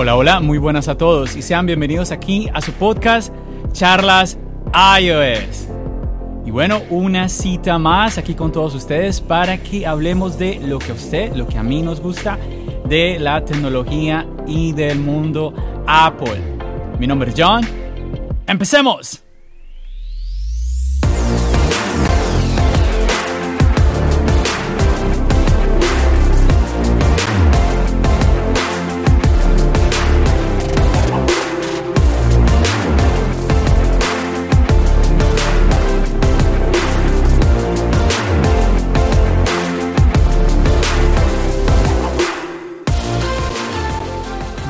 Hola, hola, muy buenas a todos y sean bienvenidos aquí a su podcast Charlas iOS. Y bueno, una cita más aquí con todos ustedes para que hablemos de lo que a usted, lo que a mí nos gusta de la tecnología y del mundo Apple. Mi nombre es John. ¡Empecemos!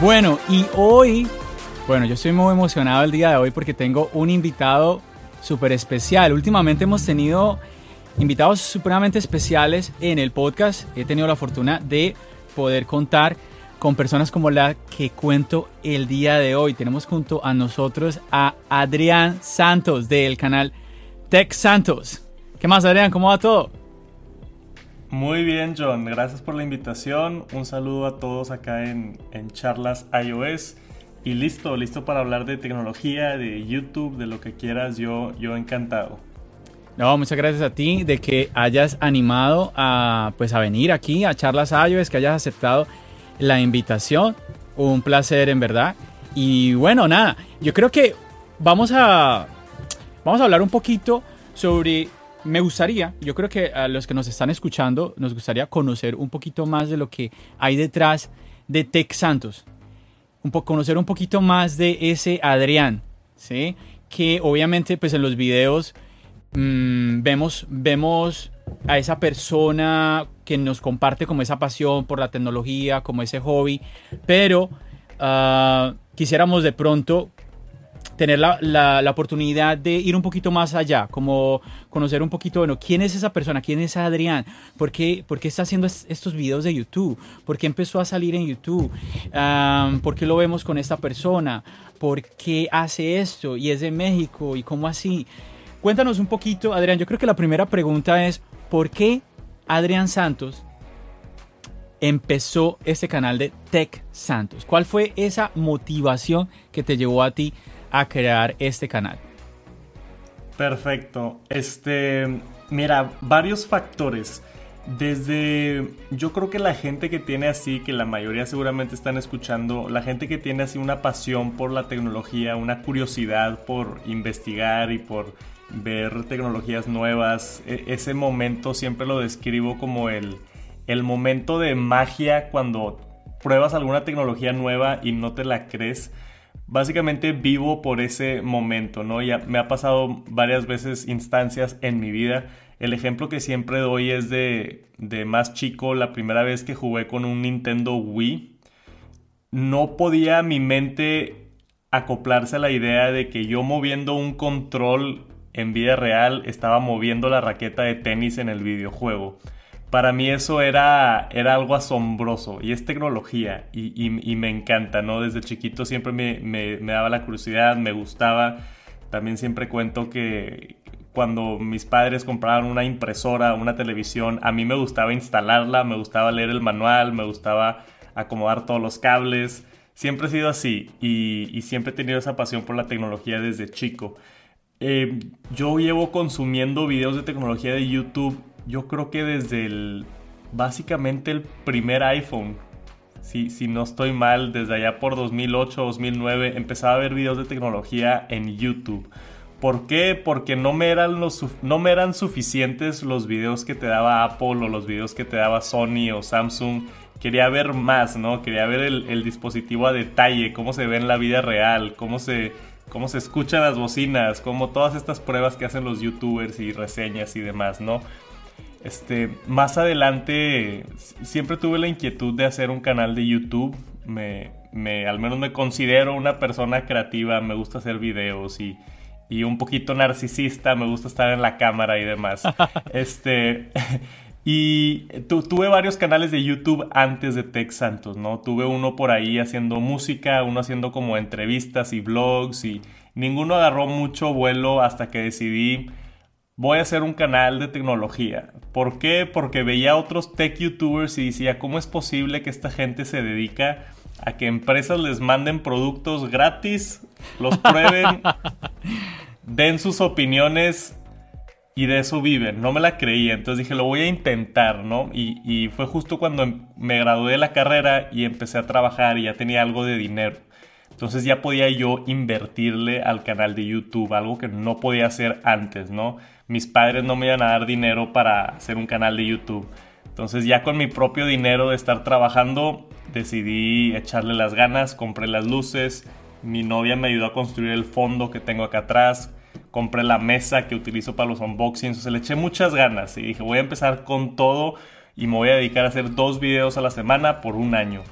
Bueno, y hoy, bueno, yo estoy muy emocionado el día de hoy porque tengo un invitado súper especial. Últimamente hemos tenido invitados supremamente especiales en el podcast. He tenido la fortuna de poder contar con personas como la que cuento el día de hoy. Tenemos junto a nosotros a Adrián Santos del canal Tech Santos. ¿Qué más, Adrián? ¿Cómo va todo? Muy bien, John. Gracias por la invitación. Un saludo a todos acá en, Charlas iOS. Y listo, listo para hablar de tecnología, de YouTube, de lo que quieras. Yo, yo encantado. No, muchas gracias a ti de que hayas animado a, pues, a venir aquí a Charlas iOS, que hayas aceptado la invitación. Un placer, en verdad. Y bueno, nada, yo creo que vamos a, vamos a hablar un poquito sobre me gustaría, yo creo que a los que nos están escuchando, nos gustaría conocer un poquito más de lo que hay detrás de Tech Santos. Un conocer un poquito más de ese Adrián, ¿sí? Que obviamente, pues en los videos mm, vemos, vemos a esa persona que nos comparte como esa pasión por la tecnología, como ese hobby, pero ah, quisiéramos de pronto tener la, la, oportunidad de ir un poquito más allá, como conocer un poquito, bueno, quién es esa persona, quién es Adrián, por qué, por qué está haciendo estos videos de YouTube, por qué empezó a salir en YouTube, por qué lo vemos con esta persona, por qué hace esto y es de México y cómo así. Cuéntanos un poquito, Adrián, yo creo que la primera pregunta es, ¿por qué Adrián Santos empezó este canal de Tech Santos? ¿Cuál fue esa motivación que te llevó a ti a crear este canal? Perfecto. Este, mira, varios factores. Desde, yo creo que la gente que tiene así, que la mayoría seguramente están escuchando, la gente que tiene así una pasión por la tecnología, una curiosidad por investigar y por ver tecnologías nuevas, e, ese momento siempre lo describo como el, el momento de magia cuando pruebas alguna tecnología nueva y no te la crees básicamente vivo por ese momento, ¿no? Ya me ha pasado varias veces instancias en mi vida. El ejemplo que siempre doy es de, de más chico, la primera vez que jugué con un Nintendo Wii. No podía mi mente acoplarse a la idea de que yo moviendo un control en vida real estaba moviendo la raqueta de tenis en el videojuego para mí eso era, era algo asombroso y es tecnología y, me encanta, ¿no? Desde chiquito siempre me, daba la curiosidad, me gustaba. También siempre cuento que cuando mis padres compraban una impresora, una televisión, a mí me gustaba instalarla, me gustaba leer el manual, me gustaba acomodar todos los cables. Siempre he sido así y, siempre he tenido esa pasión por la tecnología desde chico. Eh, yo llevo consumiendo videos de tecnología de YouTube yo creo que desde el, básicamente el primer iPhone, si, si no estoy mal, desde allá por 2008, 2009, empezaba a ver videos de tecnología en YouTube. ¿Por qué? Porque no me, eran los, no me eran suficientes los videos que te daba Apple o los videos que te daba Sony o Samsung. Quería ver más, ¿no? Quería ver el, dispositivo a detalle, cómo se ve en la vida real, cómo se, cómo se escuchan las bocinas, como todas estas pruebas que hacen los youtubers y reseñas y demás, ¿no? Este, más adelante siempre tuve la inquietud de hacer un canal de YouTube. Me, me, al menos me considero una persona creativa, me gusta hacer videos y, y un poquito narcisista, me gusta estar en la cámara y demás. este, y tuve varios canales de YouTube antes de Tech Santos, ¿no? Tuve uno por ahí haciendo música, uno haciendo como entrevistas y vlogs y ninguno agarró mucho vuelo hasta que decidí voy a hacer un canal de tecnología. ¿Por qué? Porque veía a otros tech youtubers y decía, ¿cómo es posible que esta gente se dedica a que empresas les manden productos gratis, los prueben, den sus opiniones y de eso viven? No me la creía, entonces dije, lo voy a intentar, ¿no? Y, y fue justo cuando me gradué de la carrera y empecé a trabajar y ya tenía algo de dinero. Entonces ya podía yo invertirle al canal de YouTube, algo que no podía hacer antes, ¿no? mis padres no me iban a dar dinero para hacer un canal de YouTube. Entonces ya con mi propio dinero de estar trabajando, decidí echarle las ganas, compré las luces, mi novia me ayudó a construir el fondo que tengo acá atrás, compré la mesa que utilizo para los unboxings, o sea, le eché muchas ganas y dije voy a empezar con todo y me voy a dedicar a hacer dos videos a la semana por un año.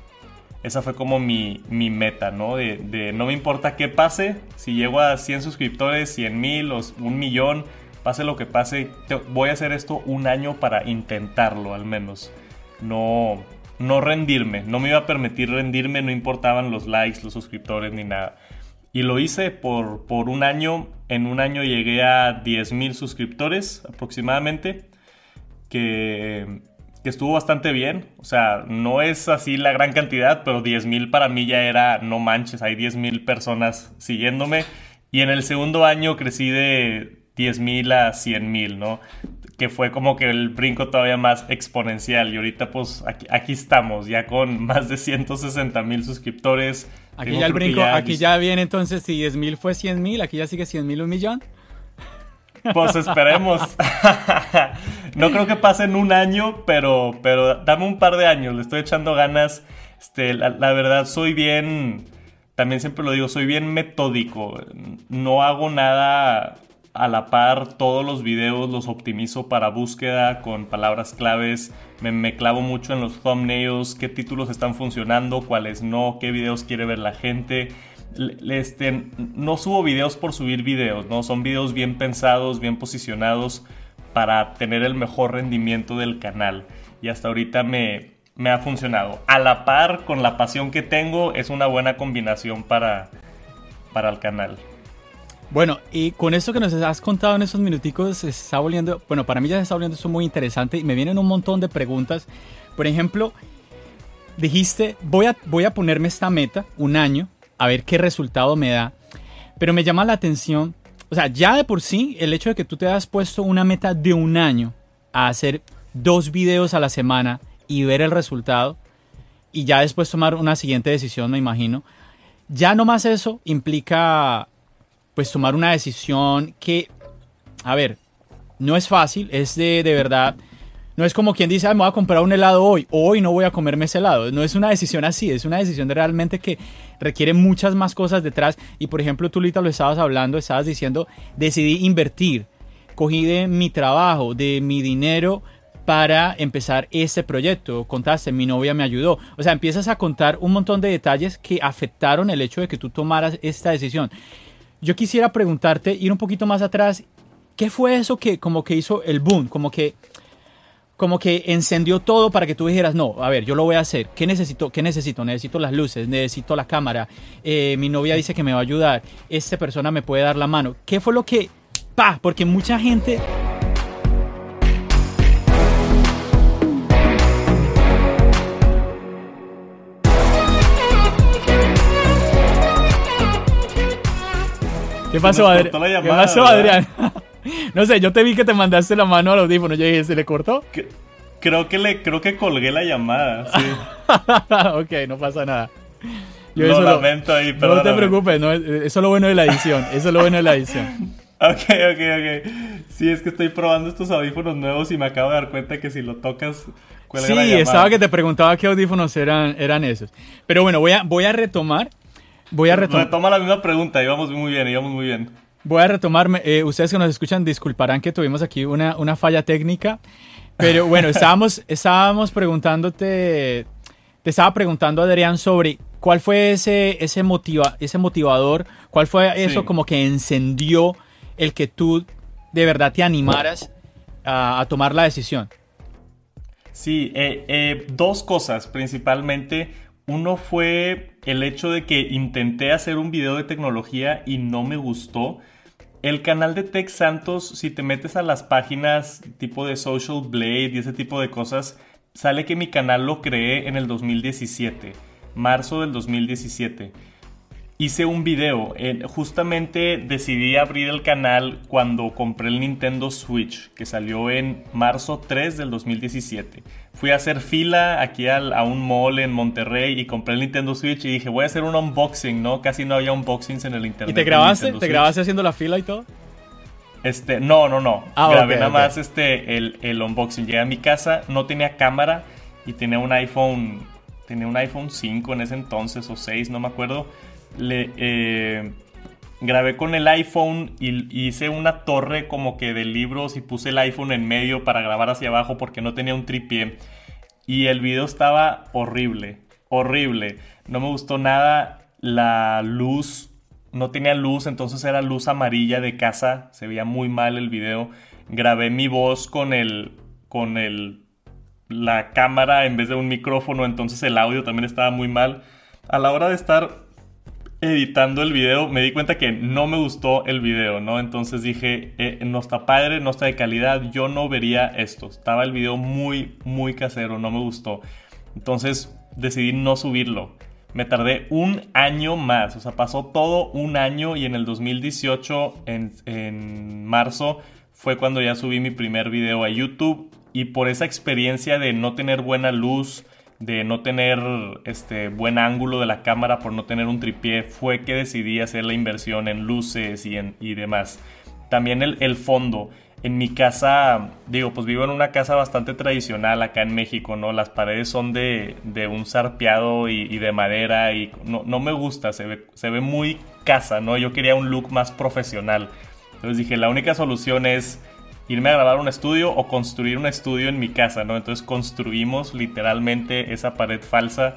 Esa fue como mi, meta, ¿no? De, no me importa qué pase, si llego a 100 suscriptores, 100 mil o un millón, pase lo que pase, voy a hacer esto un año para intentarlo al menos. No, no rendirme, no me iba a permitir rendirme, no importaban los likes, los suscriptores ni nada. Y lo hice por, por un año, en un año llegué a 10.000 suscriptores aproximadamente, que, que, estuvo bastante bien. O sea, no es así la gran cantidad, pero 10.000 para mí ya era, no manches, hay 10.000 personas siguiéndome. Y en el segundo año crecí de 10 mil a 100 mil, ¿no? Que fue como que el brinco todavía más exponencial. Y ahorita pues aquí, estamos, ya con más de 160 mil suscriptores. Aquí ya el brinco, aquí ya viene entonces, si 10 mil fue 100 mil, aquí ya sigue 100 mil un millón. Pues esperemos. no creo que pase en un año, pero, pero dame un par de años, le estoy echando ganas. Este, la, la verdad, soy bien, también siempre lo digo, soy bien metódico. No hago nada a la par todos los videos los optimizo para búsqueda con palabras claves. Me, clavo mucho en los thumbnails, qué títulos están funcionando, cuáles no, qué videos quiere ver la gente. Este, no subo videos por subir videos, ¿no? Son videos bien pensados, bien posicionados para tener el mejor rendimiento del canal. Y hasta ahorita me, me ha funcionado. A la par con la pasión que tengo, es una buena combinación para, para el canal. Bueno, y con esto que nos has contado en esos minuticos, se está volviendo, bueno, para mí ya se está volviendo esto muy interesante y me vienen un montón de preguntas. Por ejemplo, dijiste, voy a, voy a ponerme esta meta, un año, a ver qué resultado me da. Pero me llama la atención, o sea, ya de por sí, el hecho de que tú te hayas puesto una meta de un año a hacer dos videos a la semana y ver el resultado, y ya después tomar una siguiente decisión, me imagino. Ya nomás eso implica pues tomar una decisión que, a ver, no es fácil, es de, de verdad, no es como quien dice, me voy a comprar un helado hoy, hoy no voy a comerme ese helado, no es una decisión así, es una decisión de realmente que requiere muchas más cosas detrás y por ejemplo tú ahorita lo estabas hablando, estabas diciendo, decidí invertir, cogí de mi trabajo, de mi dinero, para empezar ese proyecto. Contaste, mi novia me ayudó. O sea, empiezas a contar un montón de detalles que afectaron el hecho de que tú tomaras esta decisión. Yo quisiera preguntarte, ir un poquito más atrás, ¿qué fue eso que como que hizo el boom? Como que como que encendió todo para que tú dijeras, no, a ver, yo lo voy a hacer. ¿Qué necesito? ¿Qué necesito? Necesito las luces, necesito la cámara. Eh, mi novia dice que me va a ayudar. Esta persona me puede dar la mano. ¿Qué fue lo que... Pa, porque mucha gente ¿Qué pasó, Adrián? ¿Qué pasó, Adrián? no sé, yo te vi que te mandaste la mano al audífono. Yo dije, ¿se le cortó? Creo que, le, creo que colgué la llamada, sí. ok, no pasa nada. Yo lo lamento ahí, pero. No te preocupes, no, eso es lo bueno de la edición. Eso es lo bueno de la edición. ok, ok, ok. Sí, es que estoy probando estos audífonos nuevos y me acabo de dar cuenta que si lo tocas. Sí, estaba que te preguntaba qué audífonos eran, eran esos. Pero bueno, voy a, voy a retomar Voy a retomar. Retoma la misma pregunta, íbamos muy bien, íbamos muy bien. Voy a retomarme. Eh, ustedes que nos escuchan disculparán que tuvimos aquí una, una falla técnica. Pero bueno, estábamos, estábamos preguntándote, te estaba preguntando Adrián sobre cuál fue ese, ese, motiva, ese motivador, cuál fue eso como que encendió el que tú de verdad te animaras a, tomar la decisión. Sí, eh, eh, dos cosas principalmente. Uno fue el hecho de que intenté hacer un video de tecnología y no me gustó. El canal de Tech Santos, si te metes a las páginas tipo de Social Blade y ese tipo de cosas, sale que mi canal lo creé en el 2017, marzo del 2017 hice un video. justamente decidí abrir el canal cuando compré el Nintendo Switch, que salió en marzo 3 del 2017. Fui a hacer fila aquí a un mall en Monterrey y compré el Nintendo Switch y dije, voy a hacer un unboxing, ¿no? Casi no había unboxings en el internet. ¿Y te grabaste? ¿Te grabaste haciendo la fila y todo? Este, no, no, no. Ah, Grabé nada más este, el, el unboxing. Llegué a mi casa, no tenía cámara y tenía un iPhone, tenía un iPhone 5 en ese entonces o 6, no me acuerdo le eh, grabé con el iPhone y hice una torre como que de libros y puse el iPhone en medio para grabar hacia abajo porque no tenía un tripié. Y el video estaba horrible, horrible. No me gustó nada la luz. No tenía luz, entonces era luz amarilla de casa. Se veía muy mal el video. Grabé mi voz con el con el la cámara en vez de un micrófono, entonces el audio también estaba muy mal. A la hora de estar editando el video me di cuenta que no me gustó el video, ¿no? Entonces dije, eh, no está padre, no está de calidad, yo no vería esto. Estaba el video muy, muy casero, no me gustó. Entonces decidí no subirlo. Me tardé un año más, o sea, pasó todo un año y en el 2018, en, en marzo, fue cuando ya subí mi primer video a YouTube y por esa experiencia de no tener buena luz, de no tener este buen ángulo de la cámara por no tener un tripié fue que decidí hacer la inversión en luces y, en, y demás. También el, fondo. En mi casa, digo, pues vivo en una casa bastante tradicional acá en México, ¿no? Las paredes son de, de un sarpeado y, de madera y no, no, me gusta, se ve, se ve muy casa, ¿no? Yo quería un look más profesional. Entonces dije, la única solución es irme a grabar un estudio o construir un estudio en mi casa, ¿no? Entonces construimos literalmente esa pared falsa.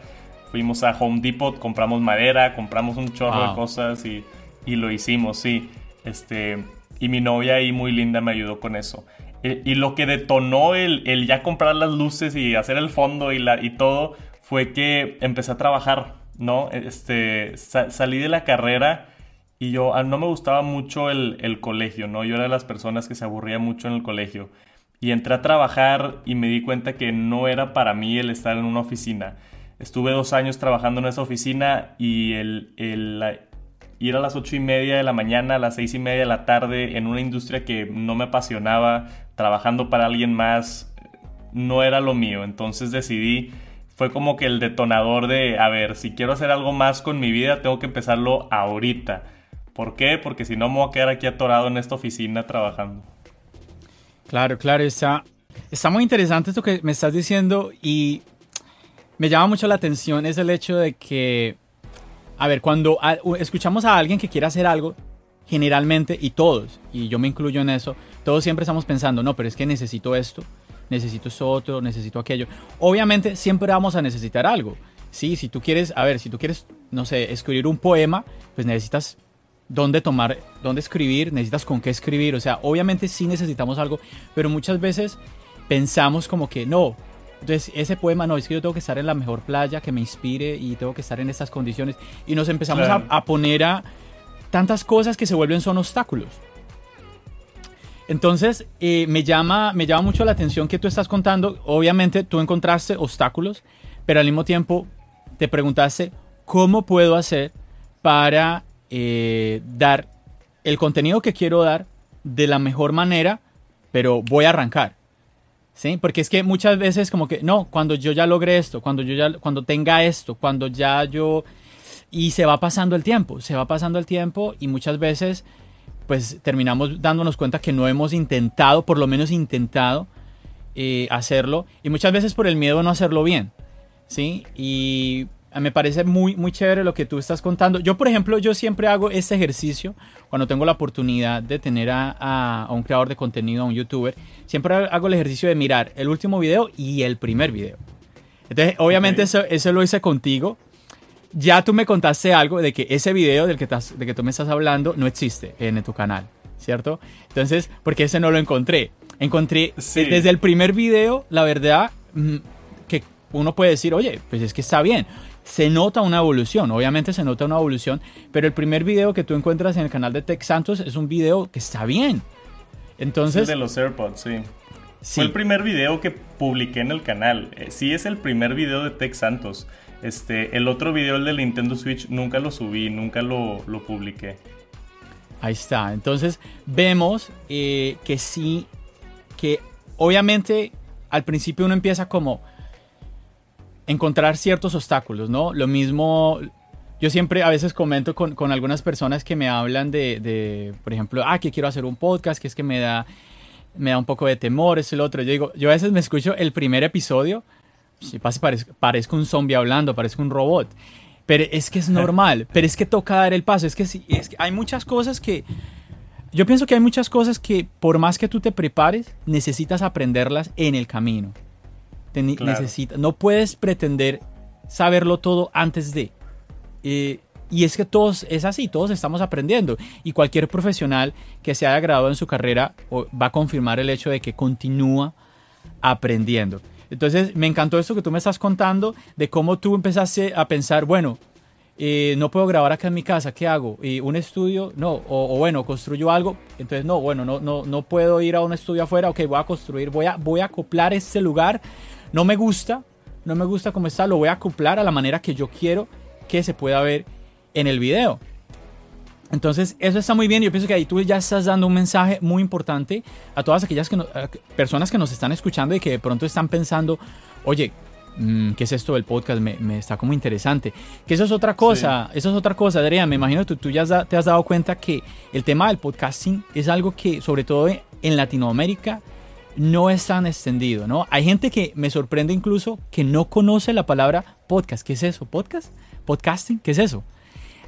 Fuimos a Home Depot, compramos madera, compramos un chorro de cosas y, lo hicimos, sí. Este, y mi novia ahí muy linda me ayudó con eso. E, y, lo que detonó el, el, ya comprar las luces y hacer el fondo y, la, y todo fue que empecé a trabajar, ¿no? Este, salí de la carrera y yo ah, no me gustaba mucho el, colegio, ¿no? Yo era de las personas que se aburría mucho en el colegio. Y entré a trabajar y me di cuenta que no era para mí el estar en una oficina. Estuve dos años trabajando en esa oficina y el, ir a las ocho y media de la mañana, a las seis y media de la tarde en una industria que no me apasionaba, trabajando para alguien más, no era lo mío. Entonces decidí, fue como que el detonador de, a ver, si quiero hacer algo más con mi vida, tengo que empezarlo ahorita. ¿Por qué? Porque si no me voy a quedar aquí atorado en esta oficina trabajando. Claro, claro, está, está muy interesante esto que me estás diciendo y me llama mucho la atención es el hecho de que, a ver, cuando escuchamos a alguien que quiere hacer algo, generalmente, y todos, y yo me incluyo en eso, todos siempre estamos pensando, no, pero es que necesito esto, necesito esto otro, necesito aquello. Obviamente siempre vamos a necesitar algo. Sí, si tú quieres, a ver, si tú quieres, no sé, escribir un poema, pues necesitas dónde tomar, dónde escribir, necesitas con qué escribir. O sea, obviamente sí necesitamos algo, pero muchas veces pensamos como que no. Entonces, ese poema no, es que yo tengo que estar en la mejor playa que me inspire y tengo que estar en estas condiciones. Y nos empezamos a, poner a tantas cosas que se vuelven son obstáculos. Entonces, eh, me, llama, me llama mucho la atención que tú estás contando. Obviamente, tú encontraste obstáculos, pero al mismo tiempo te preguntaste, ¿cómo puedo hacer para eh, dar el contenido que quiero dar de la mejor manera, pero voy a arrancar. ¿Sí? Porque es que muchas veces como que, no, cuando yo ya logré esto, cuando yo ya, cuando tenga esto, cuando ya yo... Y se va pasando el tiempo, se va pasando el tiempo y muchas veces pues terminamos dándonos cuenta que no hemos intentado, por lo menos intentado eh, hacerlo y muchas veces por el miedo a no hacerlo bien, ¿sí? Y me parece muy, muy chévere lo que tú estás contando. Yo, por ejemplo, yo siempre hago este ejercicio cuando tengo la oportunidad de tener a, un creador de contenido, a un youtuber. Siempre hago el ejercicio de mirar el último video y el primer video. Entonces, obviamente eso, eso lo hice contigo. Ya tú me contaste algo de que ese video del que, de que tú me estás hablando no existe en tu canal, ¿cierto? Entonces, porque ese no lo encontré. Encontré desde el primer video, la verdad, mm, que uno puede decir, oye, pues es que está bien se nota una evolución, obviamente se nota una evolución, pero el primer video que tú encuentras en el canal de Tech Santos es un video que está bien. Entonces... de los AirPods, sí. Fue el primer video que publiqué en el canal. Eh, sí es el primer video de Tech Santos. Este, el otro video, el del Nintendo Switch, nunca lo subí, nunca lo, lo publiqué. Ahí está. Entonces vemos eh, que sí, que obviamente al principio uno empieza como, encontrar ciertos obstáculos, ¿no? Lo mismo, yo siempre a veces comento con, con algunas personas que me hablan de, de, por ejemplo, ah, que quiero hacer un podcast, que es que me da, me da un poco de temor, es el otro. Yo digo, yo a veces me escucho el primer episodio, si pasa, parezco, parezco un zombie hablando, parezco un robot. Pero es que es normal, pero es que toca dar el paso, es que, sí, es que hay muchas cosas que... Yo pienso que hay muchas cosas que por más que tú te prepares, necesitas aprenderlas en el camino no puedes pretender saberlo todo antes de. Eh, y es que todos, es así, todos estamos aprendiendo. Y cualquier profesional que se haya graduado en su carrera va a confirmar el hecho de que continúa aprendiendo. Entonces, me encantó esto que tú me estás contando de cómo tú empezaste a pensar, bueno, eh, no puedo grabar acá en mi casa, ¿qué hago? ¿Y ¿Un estudio? No, o, bueno, construyo algo, entonces no, bueno, no, no, no puedo ir a un estudio afuera, ok, voy a construir, voy a, voy a acoplar este lugar no me gusta, no me gusta cómo está, lo voy a acoplar a la manera que yo quiero que se pueda ver en el video. Entonces, eso está muy bien. Yo pienso que ahí tú ya estás dando un mensaje muy importante a todas aquellas personas que nos están escuchando y que de pronto están pensando, oye, mm, ¿qué es esto del podcast? Me, está como interesante. Que eso es otra cosa, eso es otra cosa, Adrián. Me imagino que tú, tú ya te has dado cuenta que el tema del podcasting es algo que, sobre todo en Latinoamérica, no es tan extendido, ¿no? Hay gente que me sorprende incluso que no conoce la palabra podcast. ¿Qué es eso? ¿Podcast? ¿Podcasting? ¿Qué es eso?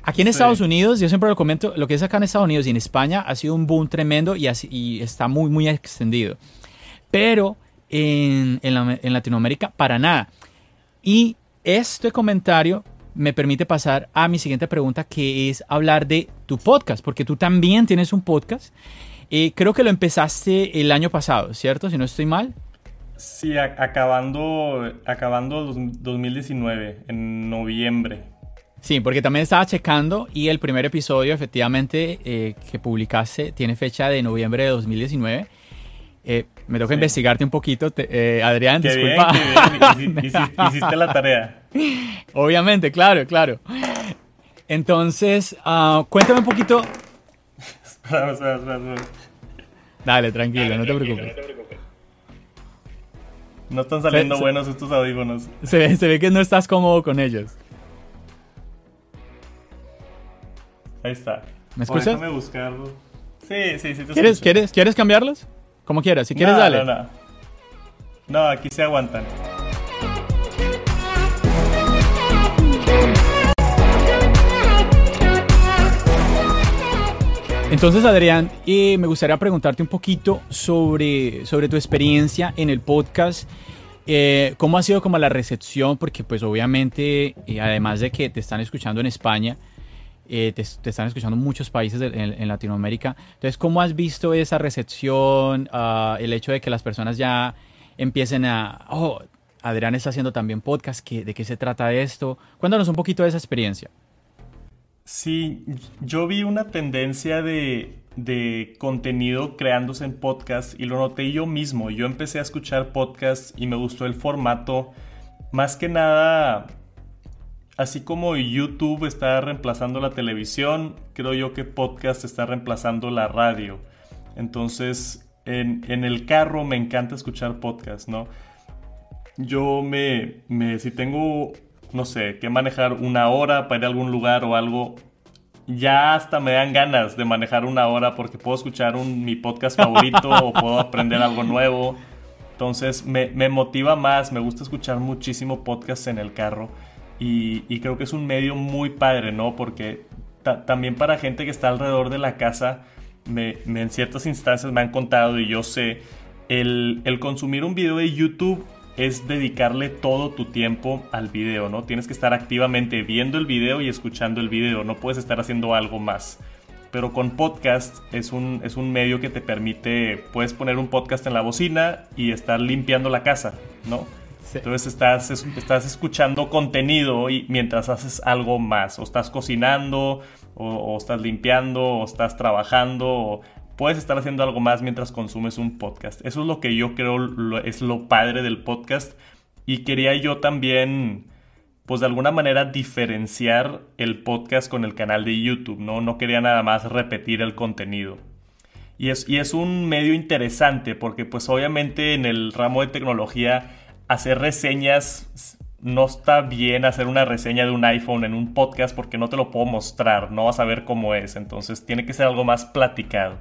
Aquí en Estados Unidos, yo siempre lo comento, lo que es acá en Estados Unidos y en España ha sido un boom tremendo y, así, está muy, muy extendido. Pero en, en Latinoamérica, para nada. Y este comentario me permite pasar a mi siguiente pregunta, que es hablar de tu podcast, porque tú también tienes un podcast creo que lo empezaste el año pasado, ¿cierto? Si no estoy mal. Sí, acabando, acabando 2019, en noviembre. Sí, porque también estaba checando y el primer episodio efectivamente eh, que publicaste tiene fecha de noviembre de 2019. Eh, me toca investigarte un poquito, eh, Adrián, disculpa. Bien, Hiciste la tarea. Obviamente, claro, claro. Entonces, ah, cuéntame un poquito Dale, tranquilo, no, te preocupes. no están saliendo buenos estos audífonos. Se ve, se ve que no estás cómodo con ellos. Ahí está. ¿Me escuchas? déjame buscarlo. Sí, sí, sí. Te ¿Quieres, ¿quieres, ¿Quieres cambiarlos? Como quieras. Si quieres, dale. No, no. no, aquí se aguantan. Entonces, Adrián, eh, me gustaría preguntarte un poquito sobre, sobre tu experiencia en el podcast. Eh, ¿Cómo ha sido como la recepción? Porque pues obviamente, eh, además de que te están escuchando en España, te, están escuchando muchos países en, Latinoamérica. Entonces, ¿cómo has visto esa recepción? Ah, el hecho de que las personas ya empiecen a... Oh, Adrián está haciendo también podcast. ¿De qué se trata esto? Cuéntanos un poquito de esa experiencia. Sí, yo vi una tendencia de, contenido creándose en podcast y lo noté yo mismo. Yo empecé a escuchar podcast y me gustó el formato. Más que nada, así como YouTube está reemplazando la televisión, creo yo que podcast está reemplazando la radio. Entonces, en, el carro me encanta escuchar podcast, ¿no? Yo me, me, si tengo no sé, que manejar una hora para ir a algún lugar o algo, ya hasta me dan ganas de manejar una hora porque puedo escuchar un, mi podcast favorito o puedo aprender algo nuevo. Entonces me, me, motiva más, me gusta escuchar muchísimo podcast en el carro. y, creo que es un medio muy padre, ¿no? Porque también para gente que está alrededor de la casa, me, en ciertas instancias me han contado y yo sé, el, el consumir un video de YouTube es dedicarle todo tu tiempo al video, ¿no? Tienes que estar activamente viendo el video y escuchando el video, no puedes estar haciendo algo más. Pero con podcast es un, es un medio que te permite, puedes poner un podcast en la bocina y estar limpiando la casa, ¿no? Entonces estás, estás escuchando contenido y mientras haces algo más, o estás cocinando, o, estás limpiando, o estás trabajando, o puedes estar haciendo algo más mientras consumes un podcast. Eso es lo que yo creo es lo padre del podcast. Y quería yo también, pues de alguna manera, diferenciar el podcast con el canal de YouTube, ¿no? No quería nada más repetir el contenido. Y es, y es un medio interesante porque pues obviamente en el ramo de tecnología hacer reseñas no está bien hacer una reseña de un iPhone en un podcast porque no te lo puedo mostrar, no vas a ver cómo es, entonces tiene que ser algo más platicado.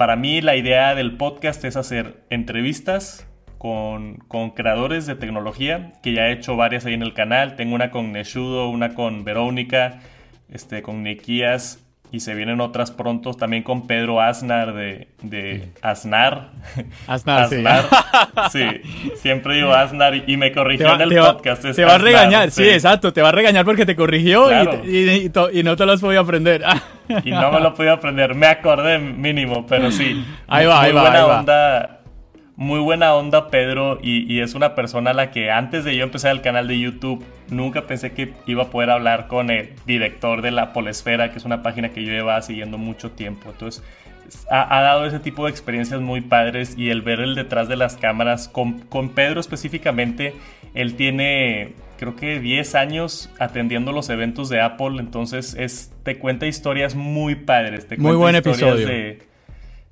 Para mí la idea del podcast es hacer entrevistas con, creadores de tecnología, que ya he hecho varias ahí en el canal. Tengo una con Neshudo, una con Verónica, este, con Nikias y se vienen otras pronto también con Pedro Aznar de, de Aznar. Aznar, sí. siempre digo Aznar y me corrigió en el podcast. te va a regañar, sí. exacto, te va a regañar porque te corrigió y, y, no te lo has podido aprender. y no me lo podido aprender, me acordé mínimo, pero sí. Ahí va, ahí va. Buena onda muy buena onda Pedro y, es una persona a la que antes de yo empezar el canal de YouTube nunca pensé que iba a poder hablar con el director de la Polesfera, que es una página que yo llevaba siguiendo mucho tiempo. Entonces ha, dado ese tipo de experiencias muy padres y el ver el detrás de las cámaras con, con Pedro específicamente, él tiene creo que 10 años atendiendo los eventos de Apple, entonces es, te cuenta historias muy padres. Te muy buen episodio.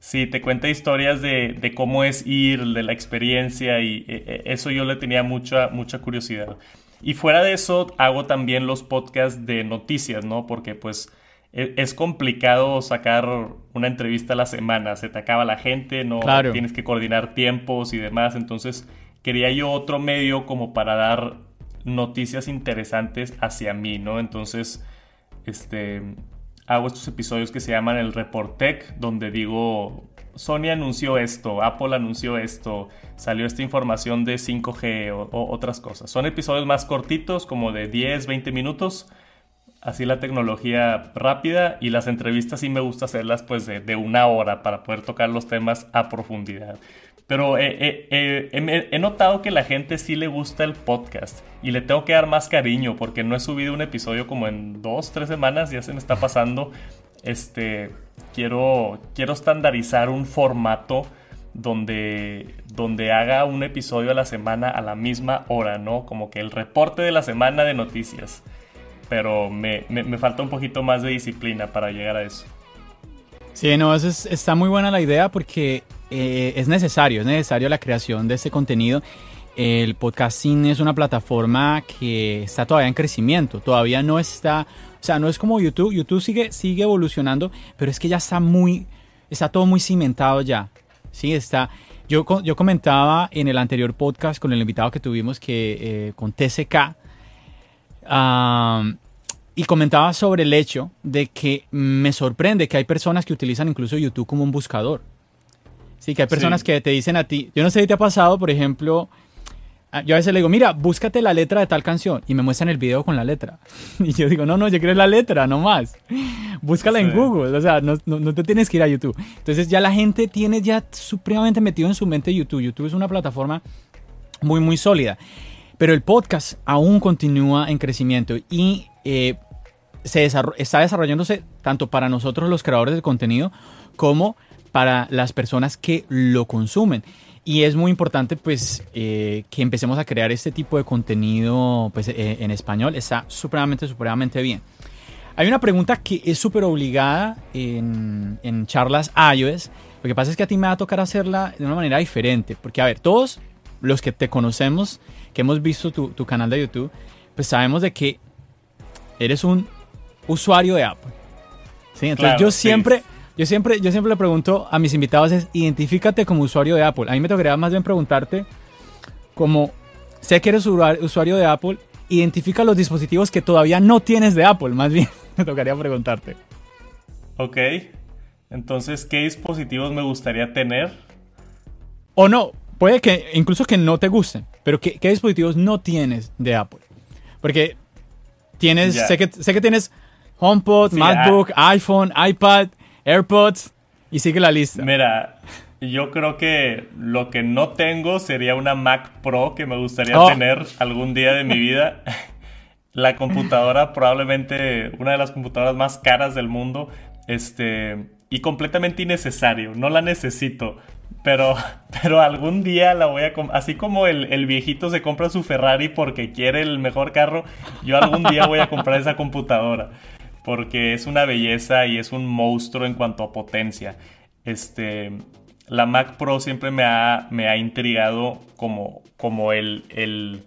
Sí, te cuenta historias de, cómo es ir, de la experiencia y e, e, eso yo le tenía mucha, mucha curiosidad. Y fuera de eso, hago también los podcasts de noticias, ¿no? Porque pues e, es complicado sacar una entrevista a la semana, se te acaba la gente, no tienes que coordinar tiempos y demás, entonces quería yo otro medio como para dar noticias interesantes hacia mí, ¿no? Entonces, este, hago estos episodios que se llaman el Reportec, donde digo, Sony anunció esto, Apple anunció esto, salió esta información de 5G o, otras cosas. Son episodios más cortitos, como de 10, 20 minutos. Así la tecnología rápida y las entrevistas sí me gusta hacerlas pues de, de una hora para poder tocar los temas a profundidad. Pero he notado que la gente sí le gusta el podcast y le tengo que dar más cariño porque no he subido un episodio como en dos, tres semanas, ya se me está pasando. Este, quiero, quiero estandarizar un formato donde, donde haga un episodio a la semana a la misma hora, ¿no? Como que el reporte de la semana de noticias. Pero me, me, falta un poquito más de disciplina para llegar a eso. Sí, no, eso está muy buena la idea porque eh, es necesario, es necesario la creación de este contenido. El podcasting es una plataforma que está todavía en crecimiento, todavía no está, o sea, no es como YouTube, YouTube sigue, sigue evolucionando, pero es que ya está muy, está todo muy cimentado ya, sí, está, yo, yo comentaba en el anterior podcast con el invitado que tuvimos, que eh, con TCK, y comentaba sobre el hecho de que me sorprende que hay personas que utilizan incluso YouTube como un buscador. Sí, que hay personas que te dicen a ti, yo no sé si te ha pasado, por ejemplo, ah, yo a veces le digo, mira, búscate la letra de tal canción y me muestran el video con la letra. Y yo digo, no, no, yo quiero la letra, no más. Búscala en Google, o sea, no, no, te tienes que ir a YouTube. Entonces ya la gente tiene ya supremamente metido en su mente YouTube. YouTube es una plataforma muy, muy sólida. Pero el podcast aún continúa en crecimiento y eh, se está desarrollándose tanto para nosotros los creadores de contenido como para las personas que lo consumen. Y es muy importante pues eh, que empecemos a crear este tipo de contenido pues, eh, en español. Está supremamente, supremamente bien. Hay una pregunta que es súper obligada en, en, charlas iOS. Lo que pasa es que a ti me va a tocar hacerla de una manera diferente. Porque, a ver, todos los que te conocemos, que hemos visto tu, tu canal de YouTube, pues sabemos de que eres un usuario de Apple. ¿Sí? Entonces yo siempre... Yo siempre, yo siempre le pregunto a mis invitados es, identifícate como usuario de Apple. A mí me tocaría más bien preguntarte como, sé que eres usuario de Apple identifica los dispositivos que todavía no tienes de Apple, más bien me tocaría preguntarte. Ok, entonces, ¿qué dispositivos me gustaría tener? O no, puede que incluso que no te gusten, pero ¿qué, dispositivos no tienes de Apple? Porque tienes, sé, que, sé que tienes HomePod, MacBook, ah. iPhone, iPad, AirPods y sigue la lista. Mira, yo creo que lo que no tengo sería una Mac Pro que me gustaría oh. tener algún día de mi vida. la computadora, probablemente una de las computadoras más caras del mundo. Este, y completamente innecesario. No la necesito. Pero, pero algún día la voy a... Así como el, el, viejito se compra su Ferrari porque quiere el mejor carro, yo algún día voy a comprar esa computadora. Porque es una belleza y es un monstruo en cuanto a potencia. Este, la Mac Pro siempre me ha, me ha intrigado como, como el, el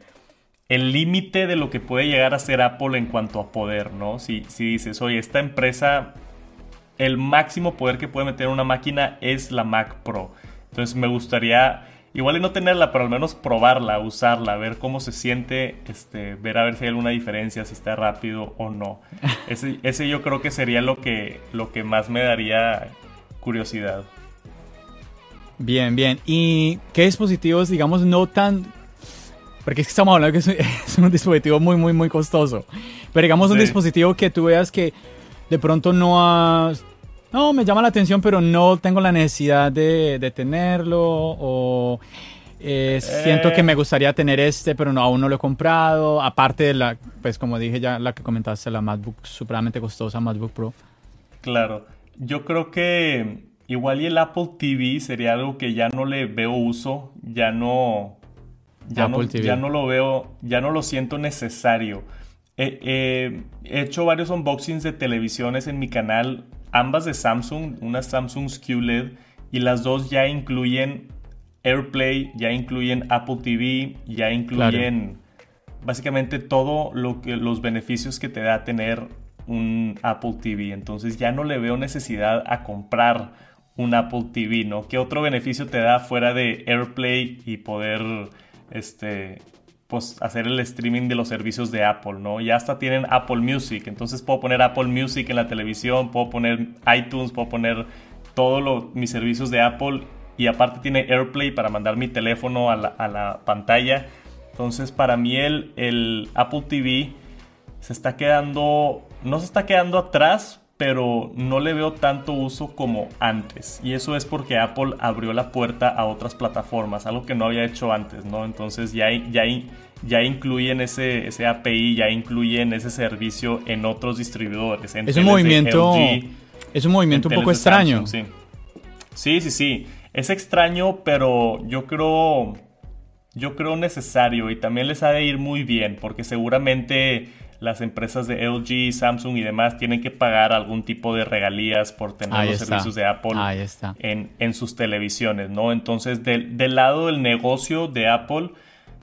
el límite de lo que puede llegar a ser Apple en cuanto a poder, ¿no? Si, si dices, oye, esta empresa, el máximo poder que puede meter una máquina es la Mac Pro. Entonces me gustaría, igual y no tenerla, pero al menos probarla, usarla, ver cómo se siente, este, ver a ver si hay alguna diferencia, si está rápido o no. Ese, ese yo creo que sería lo que, lo que más me daría curiosidad. Bien, bien. ¿Y qué dispositivos, digamos, no tan... Porque es que estamos hablando que es un, dispositivo muy, muy, muy costoso. Pero digamos un dispositivo que tú veas que de pronto no has... No, me llama la atención, pero no tengo la necesidad de, tenerlo. O eh, siento que me gustaría tener este, pero no, aún no lo he comprado. Aparte de la, pues como dije ya, la que comentaste, la MacBook supremamente costosa, MacBook Pro. Claro. Yo creo que Igual y el Apple TV sería algo que ya no le veo uso, ya no, ya, no, ya no lo veo, ya no lo siento necesario. he hecho varios unboxings de televisiones en mi canal, ambas de Samsung, una Samsung QLED y las dos ya incluyen AirPlay, ya incluyen Apple TV, ya incluyen básicamente todo lo que los beneficios que te da tener un Apple TV. Entonces ya no le veo necesidad a comprar un Apple TV, ¿no? ¿Qué otro beneficio te da fuera de AirPlay y poder, este, pues hacer el streaming de los servicios de Apple, ¿no? Ya hasta tienen Apple Music, entonces puedo poner Apple Music en la televisión, puedo poner iTunes, puedo poner todos mis servicios de Apple y aparte tiene AirPlay para mandar mi teléfono a la, pantalla. Entonces para mí el, el Apple TV se está quedando, no se está quedando atrás, pero no le veo tanto uso como antes. Y eso es porque Apple abrió la puerta a otras plataformas, algo que no había hecho antes, ¿no? Entonces ya, ya, ya incluyen ese, ese API, ya incluyen ese servicio en otros distribuidores. es un movimiento, es un movimiento un poco extraño. sí. sí, sí, sí. Es extraño, pero yo creo, yo creo necesario y también les ha de ir muy bien, porque seguramente las empresas de LG, Samsung y demás tienen que pagar algún tipo de regalías por tener los servicios de Apple En, sus televisiones, ¿no? Entonces, del, lado del negocio de Apple,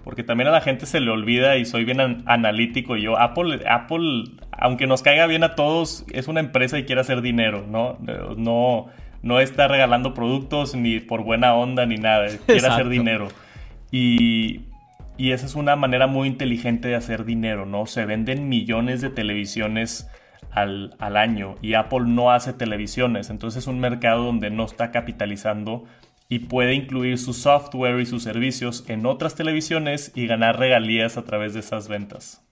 porque también a la gente se le olvida y soy bien analítico yo, Apple, Apple, aunque nos caiga bien a todos, es una empresa y quiere hacer dinero, ¿no? No, no está regalando productos ni por buena onda ni nada, quiere hacer dinero. Y y esa es una manera muy inteligente de hacer dinero, ¿no? Se venden millones de televisiones al, año y Apple no hace televisiones, entonces es un mercado donde no está capitalizando y puede incluir su software y sus servicios en otras televisiones y ganar regalías a través de esas ventas.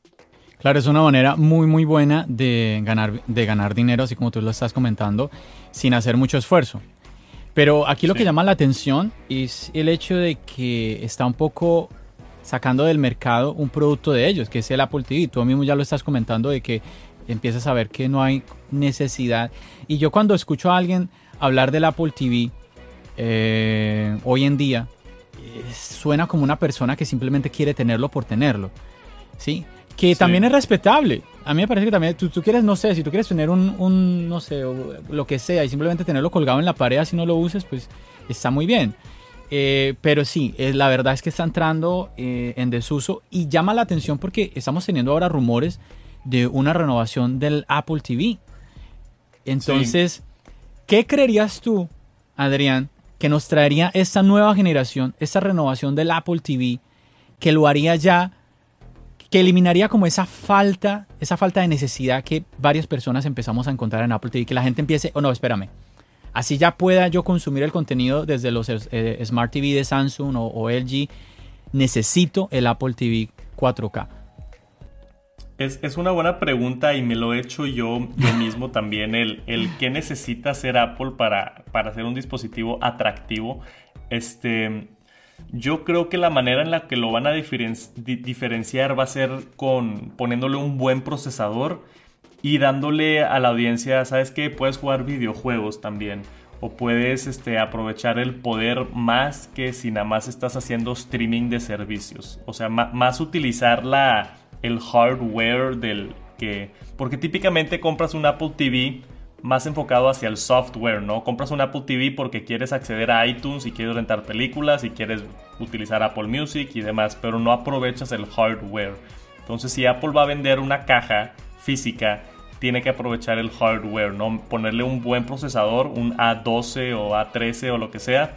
Claro, es una manera muy muy buena de ganar, de ganar dinero, así como tú lo estás comentando, sin hacer mucho esfuerzo. Pero aquí lo que llama la atención es el hecho de que está un poco sacando del mercado un producto de ellos, que es el Apple TV. Tú mismo ya lo estás comentando de que empiezas a ver que no hay necesidad. Y yo cuando escucho a alguien hablar del Apple TV eh, hoy en día, eh, suena como una persona que simplemente quiere tenerlo por tenerlo. ¿Sí? Que también es respetable. A mí me parece que también tú, tú, quieres, no sé, si tú quieres tener un, un, no sé, lo que sea y simplemente tenerlo colgado en la pared si no lo uses, pues está muy bien. Eh, pero sí, eh, la verdad es que está entrando eh, en desuso y llama la atención porque estamos teniendo ahora rumores de una renovación del Apple TV. Entonces, ¿qué creerías tú, Adrián, que nos traería esta nueva generación, esta renovación del Apple TV, que lo haría ya, que eliminaría como esa falta, esa falta de necesidad que varias personas empezamos a encontrar en Apple TV, que la gente empiece, oh no, espérame, así ya pueda yo consumir el contenido desde los eh, Smart TV de Samsung o, LG, necesito el Apple TV 4K. Es, una buena pregunta y me lo he hecho yo, yo mismo también, el, el qué necesita hacer Apple para, para hacer un dispositivo atractivo. Este, yo creo que la manera en la que lo van a diferenciar va a ser con poniéndole un buen procesador y dándole a la audiencia, ¿sabes qué? Puedes jugar videojuegos también. O puedes este, aprovechar el poder más que si nada más estás haciendo streaming de servicios. O sea, más utilizar la, el hardware del que... Porque típicamente compras un Apple TV más enfocado hacia el software, ¿no? Compras un Apple TV porque quieres acceder a iTunes y quieres rentar películas y quieres utilizar Apple Music y demás, pero no aprovechas el hardware. Entonces, si Apple va a vender una caja física, tiene que aprovechar el hardware, ¿no? Ponerle un buen procesador, un A12 o A13 o lo que sea,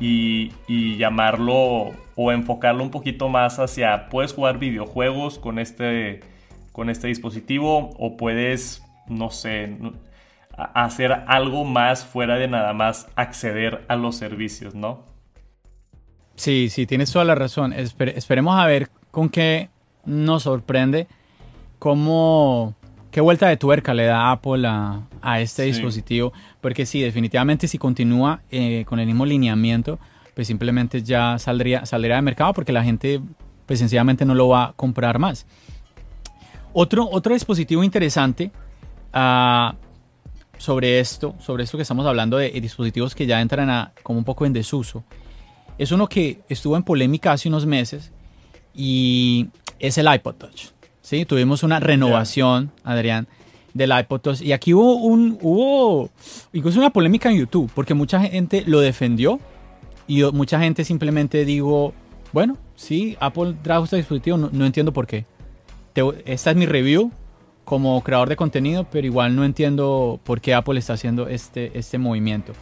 y, llamarlo o enfocarlo un poquito más hacia, puedes jugar videojuegos con este, con este dispositivo o puedes, no sé, hacer algo más fuera de nada más acceder a los servicios, ¿no? Sí, sí, tienes toda la razón. esperemos a ver con qué nos sorprende, cómo, qué vuelta de tuerca le da Apple a, este dispositivo, porque sí, definitivamente si continúa eh, con el mismo lineamiento, pues simplemente ya saldría, saldría de mercado porque la gente pues sencillamente no lo va a comprar más. Otro, otro dispositivo interesante uh, sobre esto, sobre esto que estamos hablando de dispositivos que ya entran a, como un poco en desuso, es uno que estuvo en polémica hace unos meses y es el iPod Touch. ¿Sí? Tuvimos una renovación, Adrián, del iPod Touch y aquí hubo un hubo incluso una polémica en YouTube porque mucha gente lo defendió y mucha gente simplemente dijo, bueno, sí, Apple trajo este dispositivo, no, entiendo por qué. esta es mi review, como creador de contenido, pero igual no entiendo por qué Apple está haciendo este, este movimiento.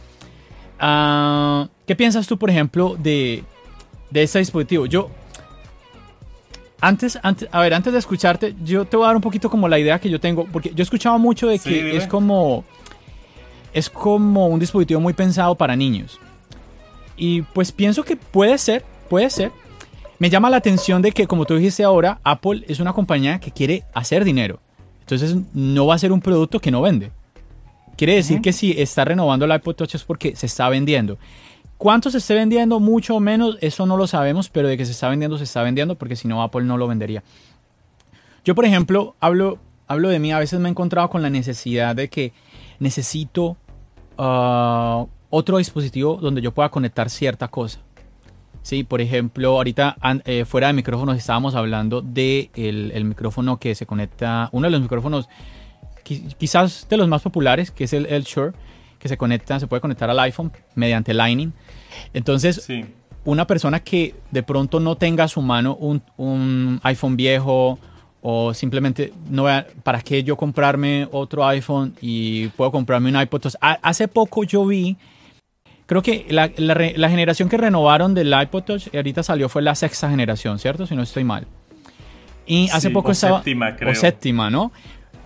Ah, ¿Qué piensas tú, por ejemplo, de, de este dispositivo? Yo, antes, antes, a ver, antes de escucharte, yo te voy a dar un poquito como la idea que yo tengo, porque yo he escuchado mucho de que es como, es como un dispositivo muy pensado para niños. Y pues pienso que puede ser, puede ser. Me llama la atención de que, como tú dijiste ahora, Apple es una compañía que quiere hacer dinero. Entonces no va a ser un producto que no vende. Quiere decir que si está renovando el iPod Touch es porque se está vendiendo. ¿Cuánto se esté vendiendo? Mucho menos, eso no lo sabemos, pero de que se está vendiendo, se está vendiendo, porque si no, Apple no lo vendería. Yo, por ejemplo, hablo, hablo de mí, a veces me he encontrado con la necesidad de que necesito ah, otro dispositivo donde yo pueda conectar cierta cosa. Sí, por ejemplo, ahorita eh, fuera de micrófonos estábamos hablando de el, micrófono que se conecta, uno de los micrófonos quizás de los más populares, que es el, el Shure, que se conecta, se puede conectar al iPhone mediante Lightning. Entonces, una persona que de pronto no tenga a su mano un, un iPhone viejo o simplemente no vea, ¿para qué yo comprarme otro iPhone y puedo comprarme un iPod? Entonces, hace poco yo vi Creo que la, generación que renovaron del iPod Touch ahorita salió fue la sexta generación, ¿cierto? Si no estoy mal. Y hace poco o estaba. Séptima, creo. O séptima, ¿no?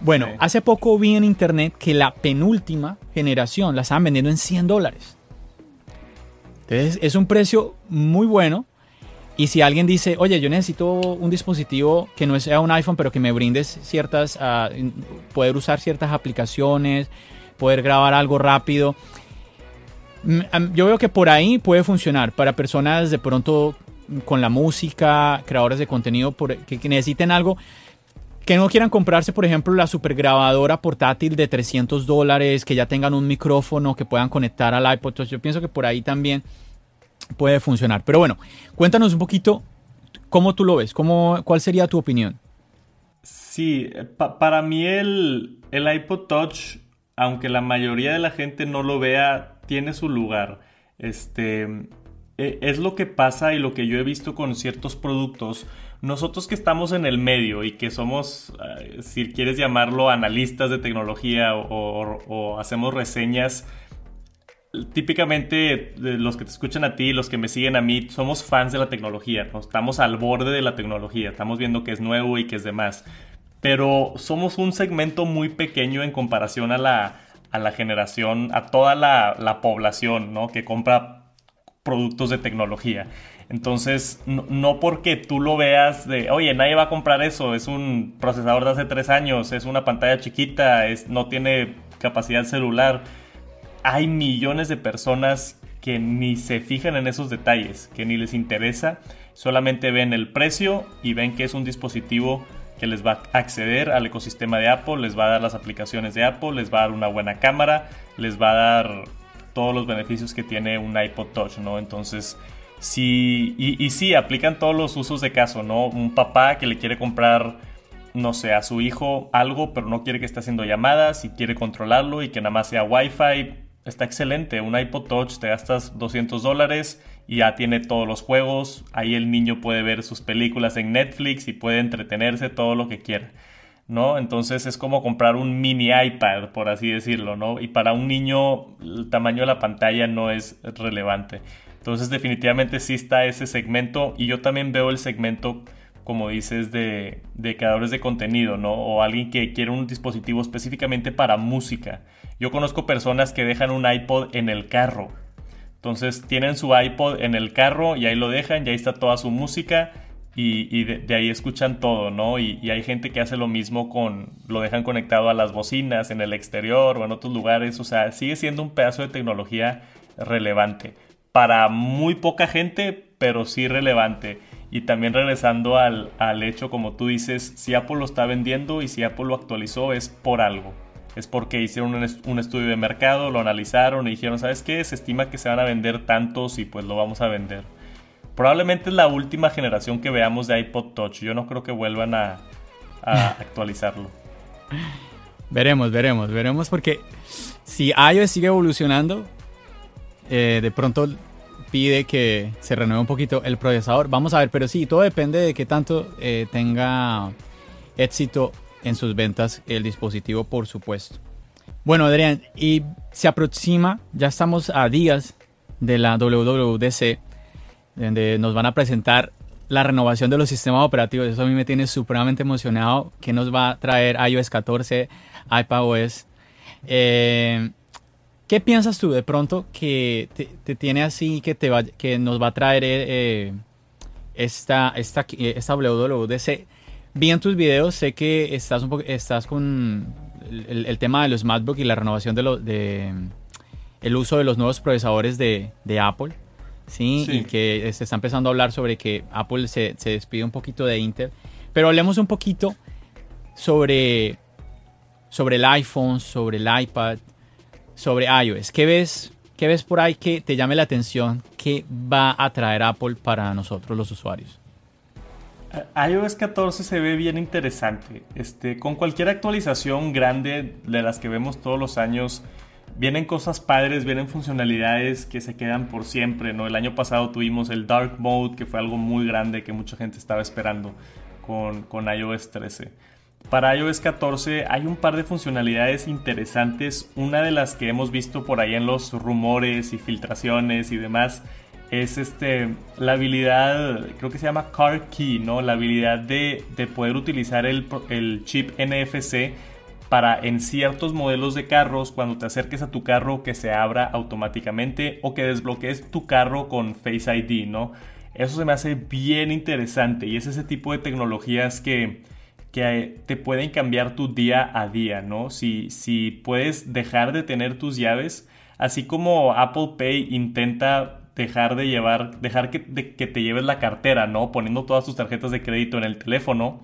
Bueno, hace poco vi en internet que la penúltima generación la estaban vendiendo en 100 dólares. Entonces es un precio muy bueno. Y si alguien dice, oye, yo necesito un dispositivo que no sea un iPhone, pero que me brindes ciertas, uh, poder usar ciertas aplicaciones, poder grabar algo rápido, yo veo que por ahí puede funcionar para personas de pronto con la música, creadores de contenido que, necesiten algo que no quieran comprarse, por ejemplo, la super grabadora portátil de 300 dólares, que ya tengan un micrófono que puedan conectar al iPod. Entonces, yo pienso que por ahí también puede funcionar. Pero bueno, cuéntanos un poquito cómo tú lo ves, cómo, cuál sería tu opinión. Sí, para mí el, el iPod Touch, aunque la mayoría de la gente no lo vea tiene su lugar. Este, e, es lo que pasa y lo que yo he visto con ciertos productos. Nosotros que estamos en el medio y que somos, eh, si quieres llamarlo, analistas de tecnología o, hacemos reseñas, típicamente los que te escuchan a ti, los que me siguen a mí, somos fans de la tecnología, estamos al borde de la tecnología, estamos viendo que es nuevo y que es demás, pero somos un segmento muy pequeño en comparación a la, a la generación, a toda la, la población ¿no? que compra productos de tecnología. Entonces, no, porque tú lo veas de, oye, nadie va a comprar eso, es un procesador de hace tres años, es una pantalla chiquita, es, no tiene capacidad celular. Hay millones de personas que ni se fijan en esos detalles, que ni les interesa, solamente ven el precio y ven que es un dispositivo que les va a acceder al ecosistema de Apple, les va a dar las aplicaciones de Apple, les va a dar una buena cámara, les va a dar todos los beneficios que tiene un iPod Touch, ¿no? Entonces, sí, y, sí, aplican todos los usos de caso, ¿no? Un papá que le quiere comprar, no sé, a su hijo algo, pero no quiere que esté haciendo llamadas y quiere controlarlo y que nada más sea Wi-Fi, está excelente. Un iPod Touch te gastas 200 dólares y ya tiene todos los juegos. Ahí el niño puede ver sus películas en Netflix y puede entretenerse todo lo que quiera. Entonces es como comprar un mini iPad, por así decirlo. Y para un niño el tamaño de la pantalla no es relevante. Entonces definitivamente sí está ese segmento y yo también veo el segmento, como dices, de, de creadores de contenido, ¿no? O alguien que quiere un dispositivo específicamente para música. Yo conozco personas que dejan un iPod en el carro entonces tienen su iPod en el carro y ahí lo dejan y ahí está toda su música y, de, ahí escuchan todo, ¿no? Y, hay gente que hace lo mismo con, lo dejan conectado a las bocinas en el exterior o en otros lugares, o sea, sigue siendo un pedazo de tecnología relevante. Para muy poca gente, pero sí relevante. Y también regresando al, al hecho, como tú dices, si Apple lo está vendiendo y si Apple lo actualizó es por algo es porque hicieron un, estudio de mercado, lo analizaron y dijeron, ¿sabes qué? Se estima que se van a vender tantos y pues lo vamos a vender. Probablemente es la última generación que veamos de iPod Touch. Yo no creo que vuelvan a, actualizarlo. Veremos, veremos, veremos porque si iOS sigue evolucionando, eh, de pronto pide que se renueve un poquito el procesador. Vamos a ver, pero sí, todo depende de qué tanto eh, tenga éxito en sus ventas el dispositivo, por supuesto. Bueno, Adrián, y se aproxima, ya estamos a días de la WWDC, donde nos van a presentar la renovación de los sistemas operativos. Eso a mí me tiene supremamente emocionado. que nos va a traer iOS 14, iPadOS? Eh, ¿Qué piensas tú de pronto que te, tiene así, que, te va, que nos va a traer eh, esta, esta, esta WWDC? Vi en tus videos, sé que estás, un estás con el, tema de los MacBook y la renovación de, lo, de el uso de los nuevos procesadores de, Apple. ¿Sí? Y que se está empezando a hablar sobre que Apple se, se despide un poquito de Intel. Pero hablemos un poquito sobre, sobre el iPhone, sobre el iPad, sobre iOS. ¿Qué ves, ¿Qué ves por ahí que te llame la atención que va a traer Apple para nosotros los usuarios? iOS 14 se ve bien interesante. Este, con cualquier actualización grande de las que vemos todos los años, vienen cosas padres, vienen funcionalidades que se quedan por siempre. ¿no? El año pasado tuvimos el Dark Mode, que fue algo muy grande que mucha gente estaba esperando con, con iOS 13. Para iOS 14 hay un par de funcionalidades interesantes. Una de las que hemos visto por ahí en los rumores y filtraciones y demás es este, la habilidad, creo que se llama Car Key, ¿no? La habilidad de, poder utilizar el, chip NFC para en ciertos modelos de carros, cuando te acerques a tu carro, que se abra automáticamente o que desbloquees tu carro con Face ID, ¿no? Eso se me hace bien interesante y es ese tipo de tecnologías que, que te pueden cambiar tu día a día, ¿no? Si, si puedes dejar de tener tus llaves, así como Apple Pay intenta dejar de llevar, dejar que, que te lleves la cartera, ¿no? Poniendo todas tus tarjetas de crédito en el teléfono.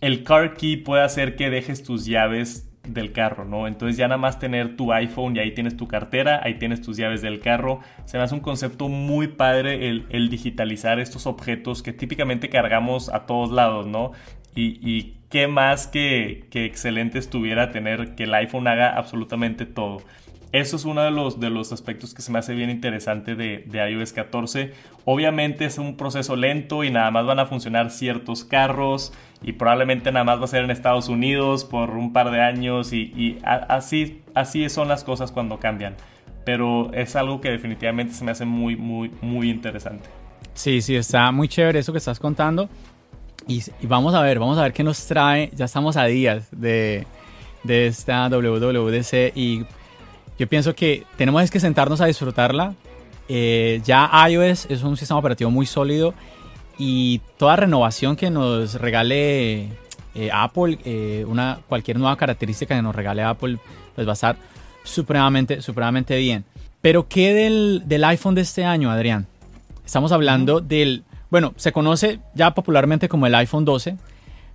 El car key puede hacer que dejes tus llaves del carro, ¿no? Entonces ya nada más tener tu iPhone y ahí tienes tu cartera, ahí tienes tus llaves del carro. Se me hace un concepto muy padre el, digitalizar estos objetos que típicamente cargamos a todos lados, ¿no? Y, qué más que, que excelente estuviera tener que el iPhone haga absolutamente todo. Eso es uno de los, de los aspectos que se me hace bien interesante de, iOS 14. Obviamente es un proceso lento y nada más van a funcionar ciertos carros y probablemente nada más va a ser en Estados Unidos por un par de años y, así, así son las cosas cuando cambian. pero es algo que definitivamente se me hace muy, muy, muy interesante. Sí, sí, está muy chévere eso que estás contando. Y, vamos a ver, vamos a ver qué nos trae. Ya estamos a días de, de esta WWDC y yo pienso que tenemos que sentarnos a disfrutarla. Eh, ya iOS es un sistema operativo muy sólido y toda renovación que nos regale eh, Apple, eh, una, cualquier nueva característica que nos regale Apple, pues va a estar supremamente, supremamente bien. Pero ¿qué del, del iPhone de este año, Adrián? Estamos hablando del, bueno, se conoce ya popularmente como el iPhone 12,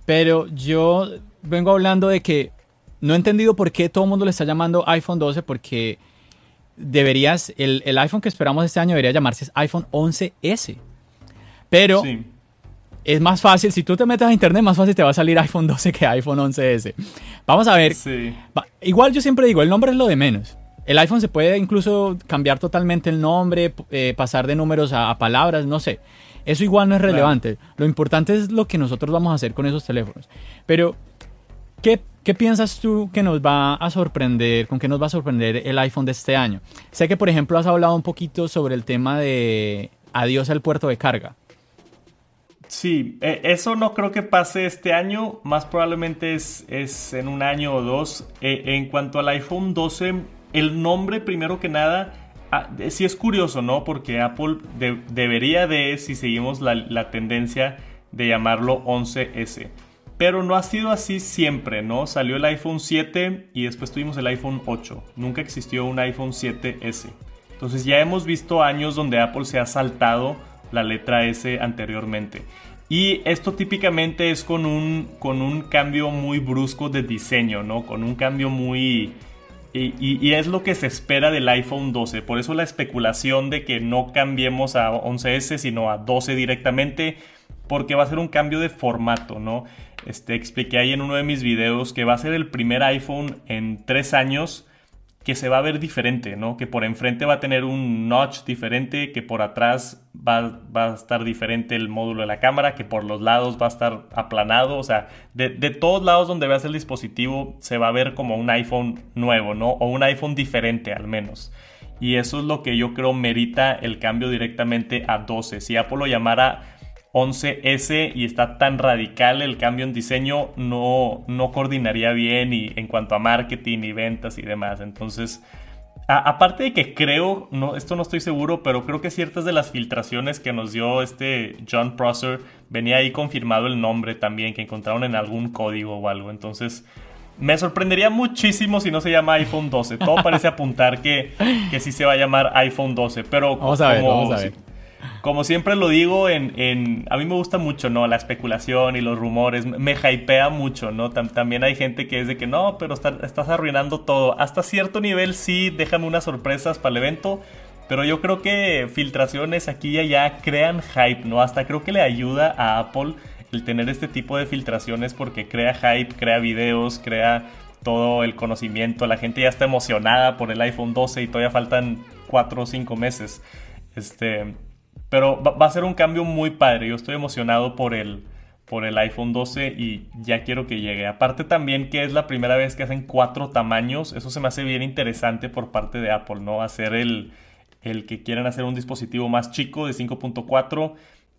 pero yo vengo hablando de que no he entendido por qué todo el mundo le está llamando iPhone 12 porque deberías, el, el iPhone que esperamos este año debería llamarse iPhone 11S. Pero es más fácil, si tú te metes a internet, más fácil te va a salir iPhone 12 que iPhone 11S. Vamos a ver. igual yo siempre digo, el nombre es lo de menos. El iPhone se puede incluso cambiar totalmente el nombre, eh, pasar de números a, palabras, no sé. Eso igual no es relevante. Lo importante es lo que nosotros vamos a hacer con esos teléfonos. Pero, ¿qué, ¿qué piensas tú que nos va a sorprender, con qué nos va a sorprender el iPhone de este año? Sé que, por ejemplo, has hablado un poquito sobre el tema de adiós al puerto de carga. Sí, e, eso no creo que pase este año, más probablemente es, es en un año o dos. E, en cuanto al iPhone 12, el nombre primero que nada, ah, sí es curioso, ¿no? Porque Apple debería de, si seguimos la, la tendencia, de llamarlo 11S. Pero no ha sido así siempre, ¿no? Salió el iPhone 7 y después tuvimos el iPhone 8. Nunca existió un iPhone 7S. Entonces ya hemos visto años donde Apple se ha saltado la letra S anteriormente. Y esto típicamente es con un, con un cambio muy brusco de diseño, ¿no? Con un cambio muy... Y, y, es lo que se espera del iPhone 12. Por eso la especulación de que no cambiemos a 11S, sino a 12 directamente, porque va a ser un cambio de formato, ¿no? Este, expliqué ahí en uno de mis videos que va a ser el primer iPhone en tres años que se va a ver diferente, ¿no? Que por enfrente va a tener un notch diferente, que por atrás va, a estar diferente el módulo de la cámara, que por los lados va a estar aplanado, o sea, de, todos lados donde veas el dispositivo se va a ver como un iPhone nuevo. O un iPhone diferente al menos. Y eso es lo que yo creo merita el cambio directamente a 12. Si Apple lo llamara 11S y está tan radical el cambio en diseño, no, no coordinaría bien y en cuanto a marketing y ventas y demás. Entonces, aparte de que creo, no, esto no estoy seguro, pero creo que ciertas de las filtraciones que nos dio este John Prosser, venía ahí confirmado el nombre también, que encontraron en algún código o algo. Entonces, me sorprendería muchísimo si no se llama iPhone 12. Todo parece apuntar que, que sí se va a llamar iPhone 12, pero vamos a ver, vamos a ver como siempre lo digo, a mí me gusta mucho. La especulación y los rumores, me hypea mucho, ¿no? también hay gente que es de que no, pero estás arruinando todo. Hasta cierto nivel sí, déjame unas sorpresas para el evento, pero yo creo que filtraciones aquí y allá crean hype, ¿no? Hasta creo que le ayuda a Apple el tener este tipo de filtraciones porque crea hype, crea videos, crea todo el conocimiento. La gente ya está emocionada por el iPhone 12 y todavía faltan 4 o 5 meses. Este, pero va, a ser un cambio muy padre. Yo estoy emocionado por el, por el iPhone 12 y ya quiero que llegue. Aparte también que es la primera vez que hacen cuatro tamaños. Eso se me hace bien interesante por parte de Apple, ¿no? Hacer el, el que quieren hacer un dispositivo más chico de 5.4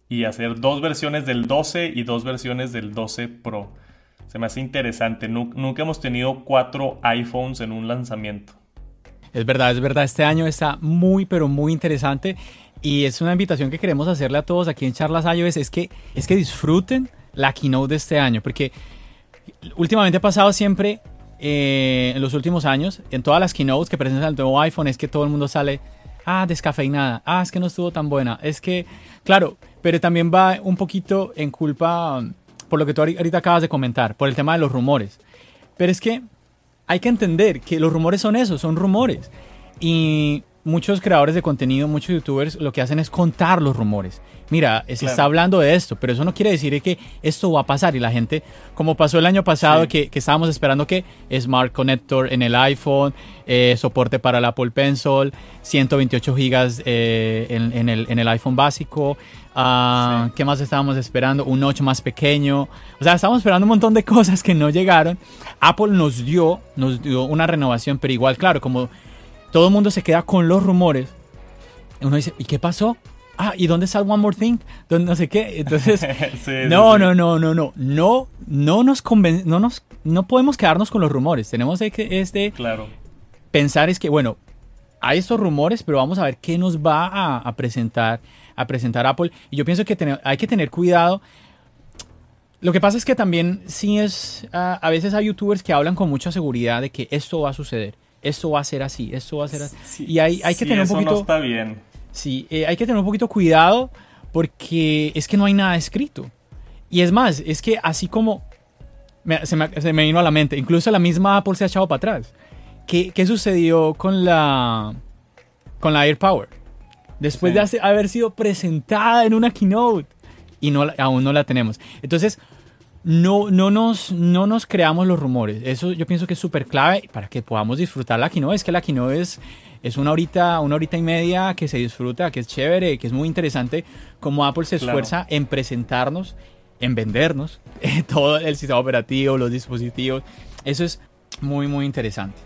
y hacer dos versiones del 12 y dos versiones del 12 Pro. Se me hace interesante. Nunca hemos tenido cuatro iPhones en un lanzamiento. Es verdad, es verdad. Este año está muy, pero muy interesante. Y es una invitación que queremos hacerle a todos aquí en Charlas iOS, es que, es que disfruten la keynote de este año, porque últimamente ha pasado siempre, eh, en los últimos años, en todas las keynotes que presentan el nuevo iPhone, es que todo el mundo sale, ah, descafeinada, ah, es que no estuvo tan buena, es que, claro, pero también va un poquito en culpa por lo que tú ahorita acabas de comentar, por el tema de los rumores. Pero es que hay que entender que los rumores son eso, son rumores. Y muchos creadores de contenido, muchos youtubers, lo que hacen es contar los rumores. Mira, se está hablando de esto, pero eso no quiere decir que esto va a pasar. Y la gente, como pasó el año pasado, que, estábamos esperando que Smart Connector en el iPhone, eh, soporte para el Apple Pencil, 128 gigas eh, en, el, iPhone básico. Uh, ¿Qué más estábamos esperando? Un notch más pequeño. O sea, estábamos esperando un montón de cosas que no llegaron. Apple nos dio, nos dio una renovación, pero igual, claro, como todo el mundo se queda con los rumores. Uno dice, ¿y qué pasó? Ah, ¿y dónde está One More Thing? No sé qué. Entonces, no, no, no, no, no, no, no nos conven no nos, no podemos quedarnos con los rumores. Tenemos que este claro. pensar es que, bueno, hay estos rumores, pero vamos a ver qué nos va a, presentar, a presentar Apple. Y yo pienso que hay que tener cuidado. Lo que pasa es que también sí es, a veces hay youtubers que hablan con mucha seguridad de que esto va a suceder, esto va a ser así, esto va a ser así. y hay, hay que tener un poquito... No está bien. Sí, eh, hay que tener un poquito cuidado porque es que no hay nada escrito. Y es más, es que así como se, me, se, me, vino a la mente, incluso la misma Apple se ha echado para atrás. ¿Qué, sucedió con la, con la AirPower? Después de haber sido presentada en una keynote y no, aún no la tenemos. Entonces, no, no, nos, no nos creamos los rumores. Eso yo pienso que es súper clave para que podamos disfrutar la keynote. Es que la keynote es, es una, horita, una horita y media que se disfruta, que es chévere, que es muy interesante. Como Apple se esfuerza en presentarnos, en vendernos todo el sistema operativo, los dispositivos. Eso es muy, muy interesante.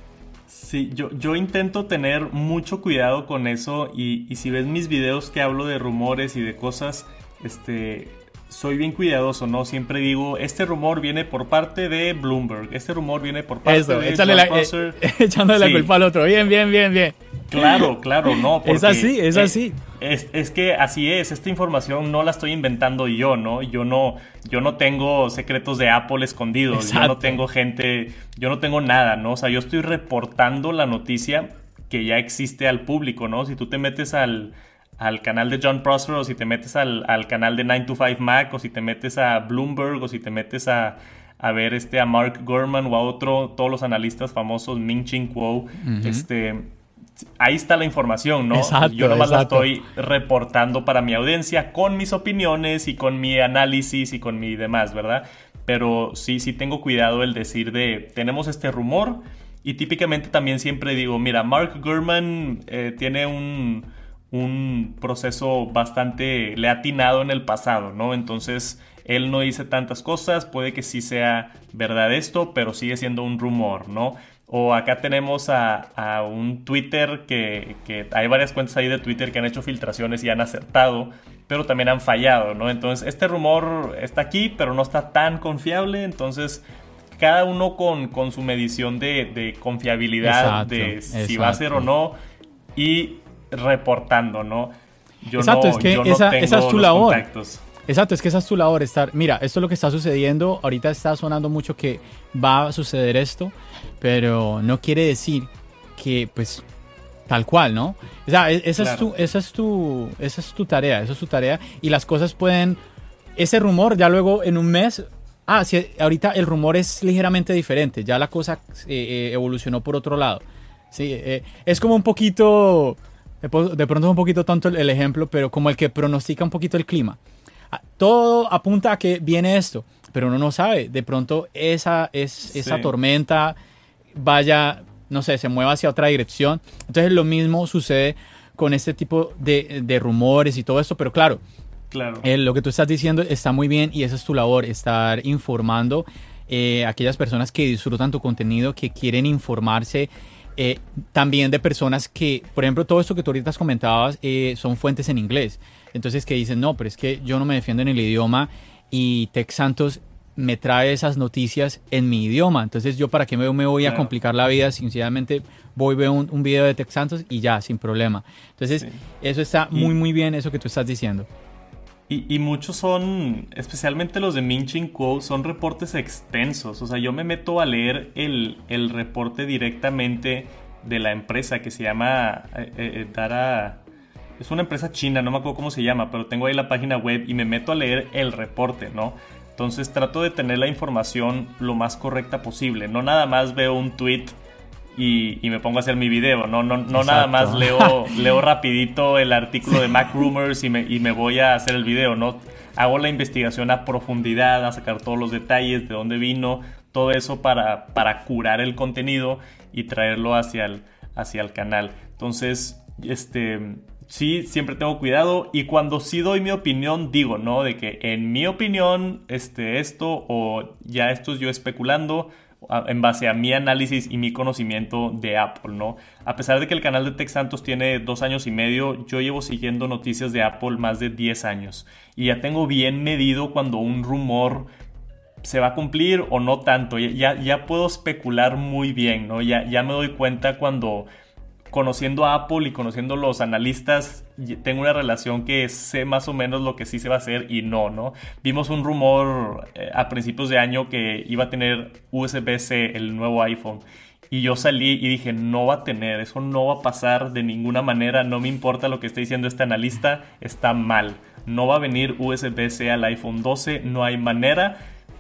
Sí, yo, yo intento tener mucho cuidado con eso y, y si ves mis videos que hablo de rumores y de cosas, este, soy bien cuidadoso, ¿no? Siempre digo, este rumor viene por parte de Bloomberg, este rumor viene por parte de échale la, eh, echándole la culpa al otro. Bien, bien, bien, bien. Claro, claro, no. es así, es así. Es, es, que así es, esta información no la estoy inventando yo, ¿no? Yo no, yo no tengo secretos de Apple escondidos, yo no tengo gente, yo no tengo nada, ¿no? O sea, yo estoy reportando la noticia que ya existe al público, ¿no? Si tú te metes al, al canal de John Prosper o si te metes al, al canal de 925 Mac o si te metes a Bloomberg o si te metes a, a ver este a Mark Gurman o a otro, todos los analistas famosos, Ming Ching Kuo, este ahí está la información, ¿no? Yo nomás la estoy reportando para mi audiencia con mis opiniones y con mi análisis y con mi demás, ¿verdad? Pero sí, sí tengo cuidado el decir de, tenemos este rumor y típicamente también siempre digo, mira, Mark Gurman eh, tiene un, un proceso bastante, le atinado en el pasado, ¿no? Entonces, él no dice tantas cosas, puede que sí sea verdad esto, pero sigue siendo un rumor, ¿no? O acá tenemos a, un Twitter que, hay varias cuentas ahí de Twitter que han hecho filtraciones y han acertado, pero también han fallado, ¿no? Entonces, este rumor está aquí, pero no está tan confiable, entonces cada uno con, con su medición de, confiabilidad de si va a ser o no y reportando, ¿no? Yo exacto, es que esa, esa, es tu labor. Exacto, es que esa es tu labor, estar, mira, esto es lo que está sucediendo, ahorita está sonando mucho que va a suceder esto, pero no quiere decir que pues tal cual, ¿no? O sea, e-, esa, es tu, esa, es tu, esa es tu tarea, esa es tu tarea y las cosas pueden, ese rumor ya luego en un mes, ah, sí, ahorita el rumor es ligeramente diferente, ya la cosa eh, eh, evolucionó por otro lado. Sí, eh, es como un poquito, de pronto es un poquito tonto el ejemplo, pero como el que pronostica un poquito el clima. Ah, todo apunta a que viene esto, pero uno no sabe. De pronto esa, es, esa tormenta vaya, no sé, se mueva hacia otra dirección. Entonces lo mismo sucede con este tipo de, rumores y todo esto, pero claro, claro. Eh, lo que tú estás diciendo está muy bien y esa es tu labor, estar informando eh, a aquellas personas que disfrutan tu contenido, que quieren informarse. Eh, también de personas que, por ejemplo, todo esto que tú ahorita comentabas son fuentes en inglés. Entonces que dicen, no, pero es que yo no me defiendo en el idioma y Tex Santos me trae esas noticias en mi idioma. Entonces yo para qué me, me voy a complicar la vida, sinceramente voy, veo un, un, video de Tex Santos y ya, sin problema. Entonces eso está muy, muy bien, eso que tú estás diciendo. Y, muchos son, especialmente los de Minchin Quo, son reportes extensos. O sea, yo me meto a leer el, el reporte directamente de la empresa que se llama eh, eh, eh Dara es una empresa china, no me acuerdo cómo se llama, pero tengo ahí la página web y me meto a leer el reporte, ¿no? Entonces trato de tener la información lo más correcta posible. No nada más veo un tweet y, me pongo a hacer mi video. No, no, no nada más leo, leo rapidito el artículo de Mac Rumors y me, y me voy a hacer el video. No hago la investigación a profundidad, a sacar todos los detalles, de dónde vino, todo eso para, para curar el contenido y traerlo hacia el, hacia el canal. Entonces, este sí, siempre tengo cuidado y cuando sí doy mi opinión digo, ¿no? De que en mi opinión, este, esto o ya esto es yo especulando en base a mi análisis y mi conocimiento de Apple, ¿no? A pesar de que el canal de Tech Santos tiene dos años y medio, yo llevo siguiendo noticias de Apple más de 10 años y ya tengo bien medido cuando un rumor se va a cumplir o no tanto. Ya, ya puedo especular muy bien, ¿no? Ya, ya me doy cuenta cuando conociendo a Apple y conociendo los analistas, tengo una relación que sé más o menos lo que sí se va a hacer y no, ¿no? Vimos un rumor eh, a principios de año que iba a tener USB-C el nuevo iPhone. Y yo salí y dije, no va a tener, eso no va a pasar de ninguna manera, no me importa lo que esté diciendo este analista, está mal. No va a venir USB-C al iPhone 12, no hay manera.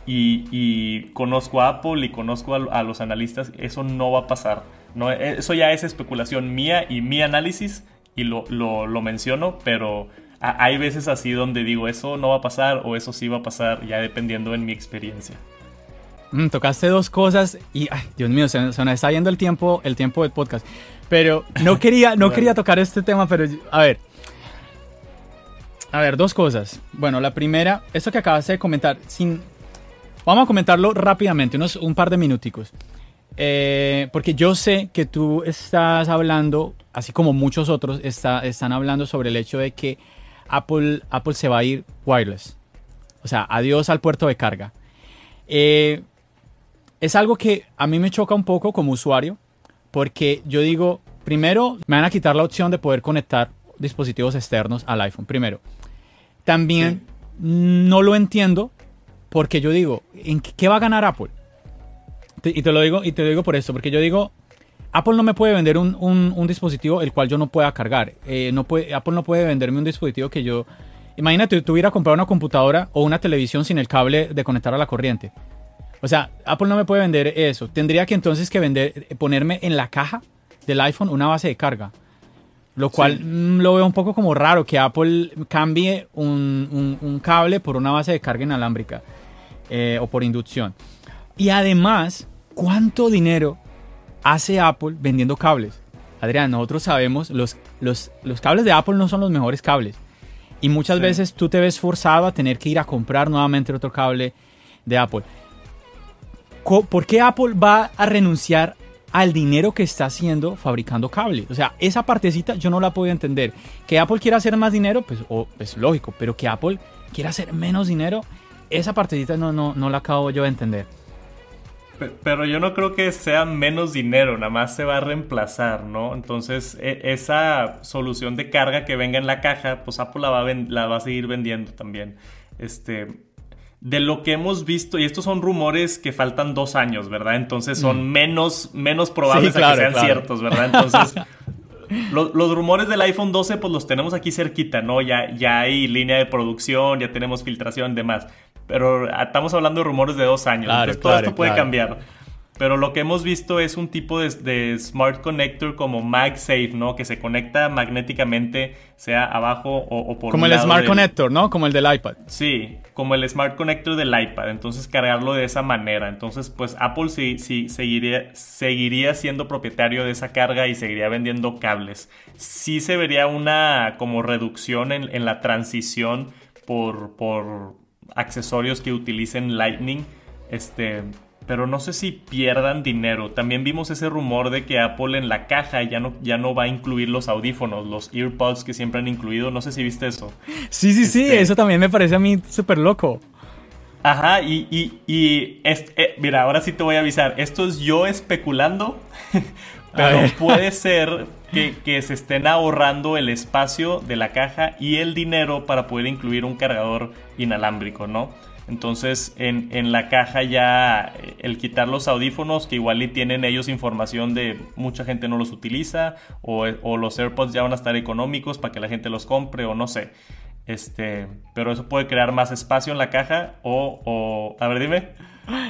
Y, conozco a Apple y conozco a los analistas, eso no va a pasar. No, eso ya es especulación mía y mi análisis y lo, lo, menciono, pero hay veces así donde digo eso no va a pasar o eso sí va a pasar, ya dependiendo en mi experiencia. Mm, tocaste dos cosas y, ay, Dios mío, se, nos está yendo el tiempo, el tiempo del podcast. Pero no quería, no quería tocar este tema, pero a ver. A ver, dos cosas. Bueno, la primera, esto que acabas de comentar, sin, vamos a comentarlo rápidamente, unos un par de minuticos. Eh, porque yo sé que tú estás hablando, así como muchos otros está, están hablando sobre el hecho de que Apple, Apple se va a ir wireless. O sea, adiós al puerto de carga. Eh, es algo que a mí me choca un poco como usuario, porque yo digo, primero, me van a quitar la opción de poder conectar dispositivos externos al iPhone, primero. También no lo entiendo porque yo digo, ¿en qué va a ganar Apple? Y te lo digo, y te lo digo por esto, porque yo digo, Apple no me puede vender un, un, dispositivo el cual yo no pueda cargar. Eh, no puede, Apple no puede venderme un dispositivo que yo... Imagínate, tuviera comprar una computadora o una televisión sin el cable de conectar a la corriente. O sea, Apple no me puede vender eso. Tendría que entonces que vender, ponerme en la caja del iPhone una base de carga. Lo cual mm, lo veo un poco como raro que Apple cambie un, un cable por una base de carga inalámbrica eh, o por inducción. Y además, ¿cuánto dinero hace Apple vendiendo cables? Adrián, nosotros sabemos, los, los, los cables de Apple no son los mejores cables. Y muchas veces tú te ves forzado a tener que ir a comprar nuevamente otro cable de Apple. ¿Por qué Apple va a renunciar al dinero que está haciendo fabricando cables? O sea, esa partecita yo no la puedo entender. Que Apple quiera hacer más dinero, pues es lógico, pero que Apple quiera hacer menos dinero, esa partecita no, no, no la acabo yo de entender. Pero yo no creo que sea menos dinero, nada más se va a reemplazar, ¿no? Entonces, e, esa solución de carga que venga en la caja, pues Apple la va, a la va a seguir vendiendo también. Este, de lo que hemos visto, y estos son rumores que faltan dos años, ¿verdad? Entonces son mm. menos, menos probables que sean ciertos, ¿verdad? Entonces, los, rumores del iPhone 12, pues los tenemos aquí cerquita, ¿no? Ya, ya hay línea de producción, ya tenemos filtración y demás. Pero estamos hablando de rumores de dos años. entonces todo esto puede cambiar. Pero lo que hemos visto es un tipo de, smart connector como MagSafe, ¿no? Que se conecta magnéticamente, sea abajo o, por Como el smart connector, ¿no? Como el del iPad. Sí, como el smart connector del iPad. Entonces cargarlo de esa manera. Entonces, pues Apple sí, sí seguiría, seguiría siendo propietario de esa carga y seguiría vendiendo cables. Sí se vería una como reducción en, en la transición por, por accesorios que utilicen Lightning. Este, pero no sé si pierdan dinero. También vimos ese rumor de que Apple en la caja ya no, ya no va a incluir los audífonos, los earpods que siempre han incluido. No sé si viste eso. Sí, sí, sí, este, eso también me parece a mí súper loco. Ajá, y, y, eh, mira, ahora sí te voy a avisar. Esto es yo especulando, pero puede ser que, se estén ahorrando el espacio de la caja y el dinero para poder incluir un cargador inalámbrico, ¿no? Entonces en, la caja ya eh, el quitar los audífonos que igual y tienen ellos información de mucha gente no los utiliza o, los AirPods ya van a estar económicos para que la gente los compre o no sé. Este, pero eso puede crear más espacio en la caja o, a ver, dime.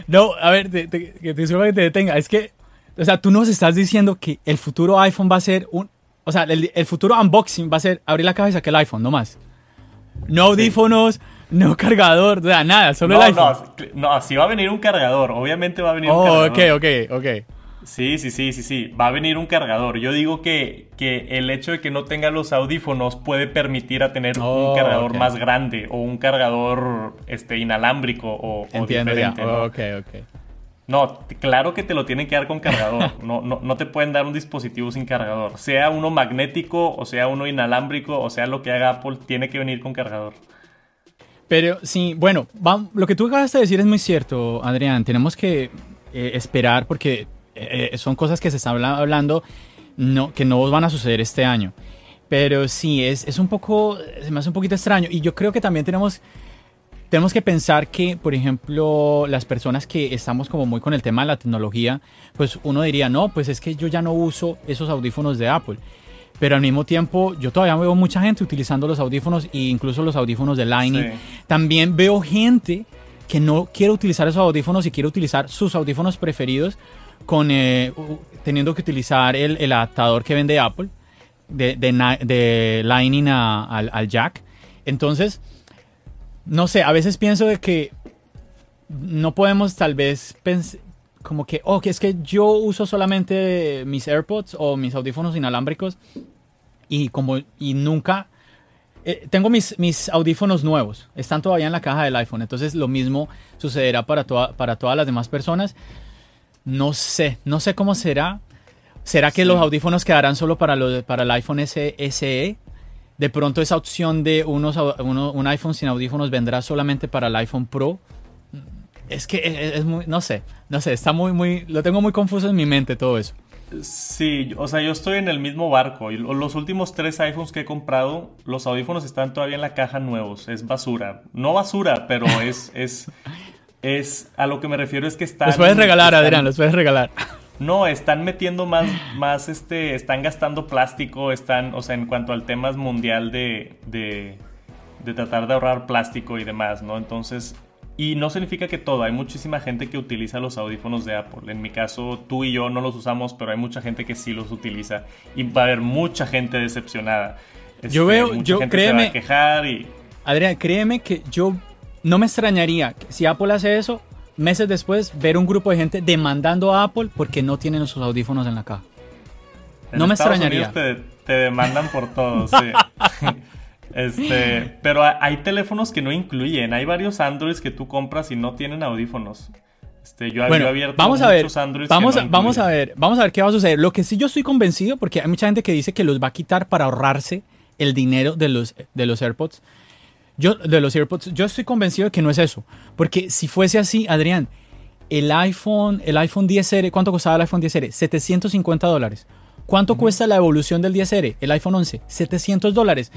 No, a ver, te, te, que te te detenga. Es que, o sea, tú nos estás diciendo que el futuro iPhone va a ser un, o sea, el, futuro unboxing va a ser abrir la caja y sacar el iPhone, no más. No audífonos, no cargador, o sea, nada, solo el iPhone. No, no, así va a venir un cargador, obviamente va a venir un oh, cargador. ok, ok, ok. Sí, sí, sí, sí, sí, va a venir un cargador. Yo digo que, que el hecho de que no tenga los audífonos puede permitir a tener un oh, cargador más grande o un cargador este, inalámbrico o, Entiendo diferente. Ya. ok, ok. No, claro que te lo tienen que dar con cargador. No, no, no te pueden dar un dispositivo sin cargador. Sea uno magnético, o sea uno inalámbrico, o sea lo que haga Apple, tiene que venir con cargador. Pero sí, bueno, lo que tú acabas de decir es muy cierto, Adrián. Tenemos que eh, esperar porque eh, eh, son cosas que se están hablando no, que no van a suceder este año. Pero sí, es, es un poco, se me hace un poquito extraño. Y yo creo que también tenemos tenemos que pensar que, por ejemplo, las personas que estamos como muy con el tema de la tecnología, pues uno diría, no, pues es que yo ya no uso esos audífonos de Apple. Pero al mismo tiempo, yo todavía veo mucha gente utilizando los audífonos e incluso los audífonos de Lightning. También veo gente que no quiere utilizar esos audífonos y quiere utilizar sus audífonos preferidos con eh, teniendo que utilizar el, adaptador que vende Apple de, de, Lightning al, al jack. Entonces, no sé, a veces pienso de que no podemos tal vez pensar como que, oh, que es que yo uso solamente mis AirPods o mis audífonos inalámbricos y como y nunca eh, tengo mis, mis audífonos nuevos, están todavía en la caja del iPhone, entonces lo mismo sucederá para, para todas las demás personas. No sé, no sé cómo será. ¿Será que los audífonos quedarán solo para, los, para el iPhone SE? De pronto esa opción de unos, un iPhone sin audífonos vendrá solamente para el iPhone Pro. Es que es, muy, no sé, no sé, está muy, muy, lo tengo muy confuso en mi mente todo eso. Sí, o sea, yo estoy en el mismo barco. Y los últimos tres iPhones que he comprado, los audífonos están todavía en la caja nuevos. Es basura. No basura, pero es, es, es, a lo que me refiero es que están... Los puedes regalar, Adrián, los puedes regalar. No, están metiendo más, más, este, están gastando plástico, están, o sea, en cuanto al tema mundial de, de, de tratar de ahorrar plástico y demás, ¿no? Entonces, y no significa que todo, hay muchísima gente que utiliza los audífonos de Apple. En mi caso, tú y yo no los usamos, pero hay mucha gente que sí los utiliza. Y va a haber mucha gente decepcionada. yo este, veo, yo créeme. quejar y... Adrián, créeme que yo no me extrañaría que si Apple hace eso, meses después, ver un grupo de gente demandando a Apple porque no tienen sus audífonos en la caja. no me extrañaría. Te, te, demandan por todo, sí. este, pero hay teléfonos que no incluyen. Hay varios Androids que tú compras y no tienen audífonos. Este, yo, bueno, abierto vamos a ver, vamos, vamos a ver, vamos a ver qué va a suceder. Lo que sí yo estoy convencido, porque hay mucha gente que dice que los va a quitar para ahorrarse el dinero de los, de los AirPods. Yo, de los AirPods, yo estoy convencido de que no es eso. Porque si fuese así, Adrián, el iPhone, el iPhone 10R, ¿cuánto costaba el iPhone 10R? 750 dólares. ¿Cuánto cuesta la evolución del 10R? El iPhone 11, 700 dólares.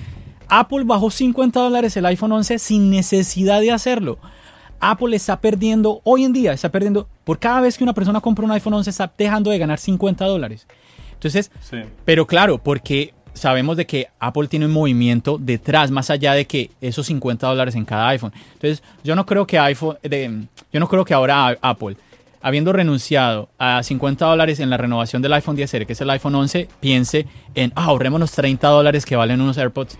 Apple bajó 50 dólares el iPhone 11 sin necesidad de hacerlo. Apple está perdiendo, hoy en día está perdiendo, por cada vez que una persona compra un iPhone 11 está dejando de ganar 50 dólares. Entonces, pero claro, porque sabemos de que Apple tiene un movimiento detrás, más allá de que esos 50 dólares en cada iPhone. Entonces, yo no creo que iPhone, yo no creo que ahora Apple, habiendo renunciado a 50 dólares en la renovación del iPhone 10R, que es el iPhone 11, piense en ah, ahorrémonos 30 dólares que valen unos AirPods.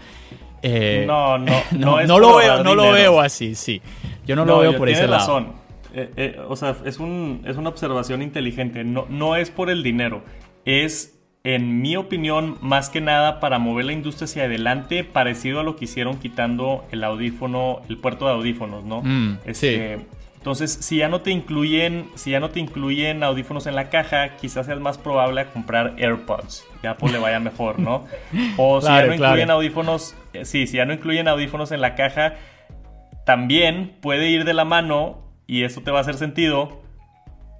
Eh, no, no, no, no, lo veo, no lo veo así, sí. Yo no, lo veo por ese razón. lado. Eh, eh, o sea, es, un, es una observación inteligente. No, no es por el dinero, es en mi opinión, más que nada para mover la industria hacia adelante, parecido a lo que hicieron quitando el audífono, el puerto de audífonos, ¿no? Mm, este, entonces, si ya no te incluyen, si ya no te incluyen audífonos en la caja, quizás sea más probable comprar AirPods. Ya pues le vaya mejor, ¿no? O si ya no incluyen audífonos, eh, sí, si ya no incluyen audífonos en la caja, también puede ir de la mano y eso te va a hacer sentido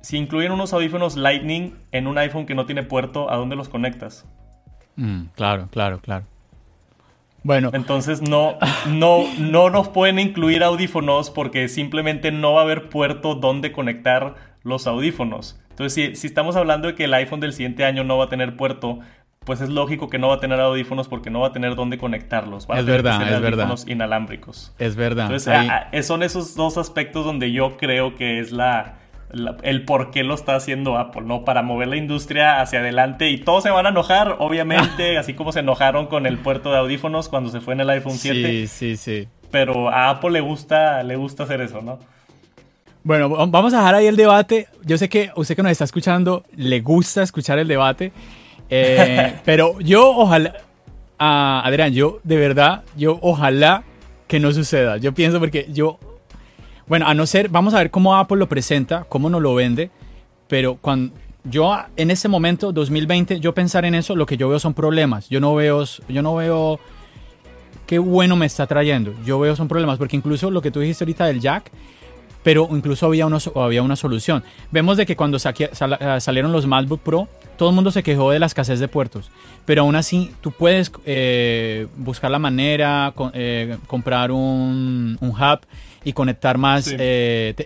si incluyen unos audífonos Lightning en un iPhone que no tiene puerto, ¿a dónde los conectas? Mm, claro, claro, claro. Bueno. Entonces no, no, no nos pueden incluir audífonos porque simplemente no va a haber puerto donde conectar los audífonos. Entonces, si, estamos hablando de que el iPhone del siguiente año no va a tener puerto, pues es lógico que no va a tener audífonos porque no va a tener dónde conectarlos. es verdad, es audífonos inalámbricos. Es verdad. Entonces, son esos dos aspectos donde yo creo que es la, el por qué lo está haciendo Apple, ¿no? Para mover la industria hacia adelante y todos se van a enojar, obviamente, así como se enojaron con el puerto de audífonos cuando se fue en el iPhone 7. Sí, sí, sí. Pero a Apple le gusta, le gusta hacer eso, ¿no? Bueno, vamos a dejar ahí el debate. Yo sé que usted que nos está escuchando le gusta escuchar el debate, eh, pero yo ojalá, ah, Adrián, yo de verdad, yo ojalá que no suceda. Yo pienso porque yo Bueno, a no ser, vamos a ver cómo Apple lo presenta, cómo nos lo vende, pero cuando yo en este momento, 2020, yo pensar en eso, lo que yo veo son problemas. Yo no veo, yo no veo qué bueno me está trayendo. Yo veo son problemas, porque incluso lo que tú dijiste ahorita del jack, pero incluso había, unos, había una solución. Vemos de que cuando eh, salieron los MacBook Pro, todo el mundo se quejó de la escasez de puertos, pero aún así tú puedes eh, buscar la manera, eh, comprar un, un, hub y conectar más, y de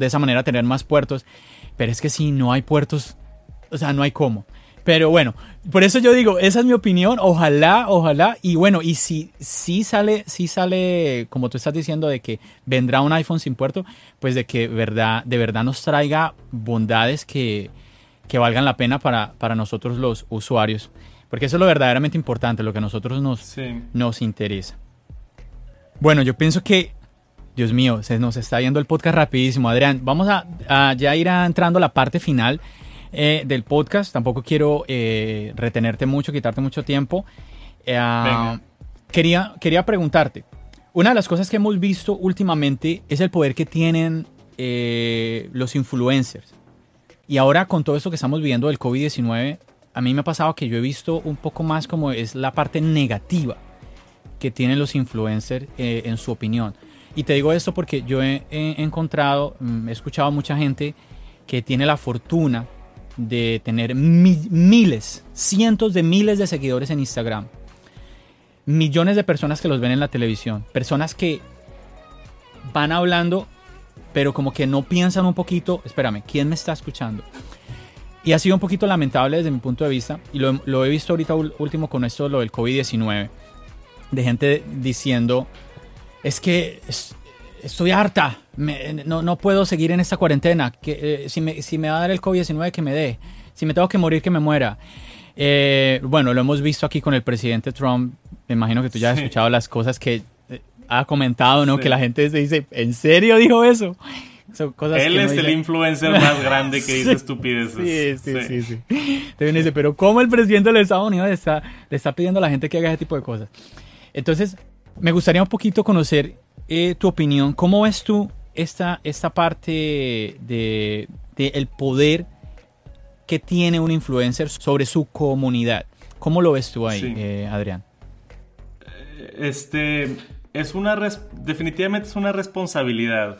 esa manera tener más puertos, pero es que si no hay puertos, o sea, no hay cómo. Pero bueno, por eso yo digo, esa es mi opinión. Ojalá, ojalá. Y bueno, y si, si sale, si sale, como tú estás diciendo, de que vendrá un iPhone sin puerto, pues de que verdad, de verdad nos traiga bondades que, que valgan la pena para, para nosotros los usuarios. Porque eso es lo verdaderamente importante, lo que a nosotros nos, nos interesa. Bueno, yo pienso que, Dios mío, se nos está yendo el podcast rapidísimo. Adrián, vamos a, a ya ir entrando a la parte final. Eh, del podcast. Tampoco quiero eh, retenerte mucho, quitarte mucho tiempo. Eh, quería, quería preguntarte, una de las cosas que hemos visto últimamente es el poder que tienen los influencers. Y ahora con todo esto que estamos viviendo del COVID-19, a mí me ha pasado que yo he visto un poco más como es la parte negativa que tienen los influencers en su opinión. Y te digo esto porque yo he, he encontrado, mm, he escuchado a mucha gente que tiene la fortuna de tener miles, cientos de miles de seguidores en Instagram, millones de personas que los ven en la televisión, personas que van hablando, pero como que no piensan un poquito, espérame, ¿quién me está escuchando? Y ha sido un poquito lamentable desde mi punto de vista, y lo, he visto ahorita último con esto, lo del COVID-19, de gente diciendo, es que estoy harta, no, puedo seguir en esta cuarentena, que, eh, si, me, si, me, va a dar el COVID-19 que me dé, si me tengo que morir que me muera. Eh, bueno, lo hemos visto aquí con el presidente Trump, me imagino que tú ya has escuchado las cosas que eh, ha comentado, ¿no? Que la gente se dice, ¿en serio dijo eso? Él es el influencer más grande que dice estupideces. Sí, sí, sí, sí. Te dice, pero ¿cómo el presidente de los Estados Unidos está, le está pidiendo a la gente que haga ese tipo de cosas? Entonces, me gustaría un poquito conocer eh, tu opinión. ¿Cómo ves tú esta, esta parte de, el poder que tiene un influencer sobre su comunidad? ¿Cómo lo ves tú ahí, eh, Adrián? Eh, este es una definitivamente es una responsabilidad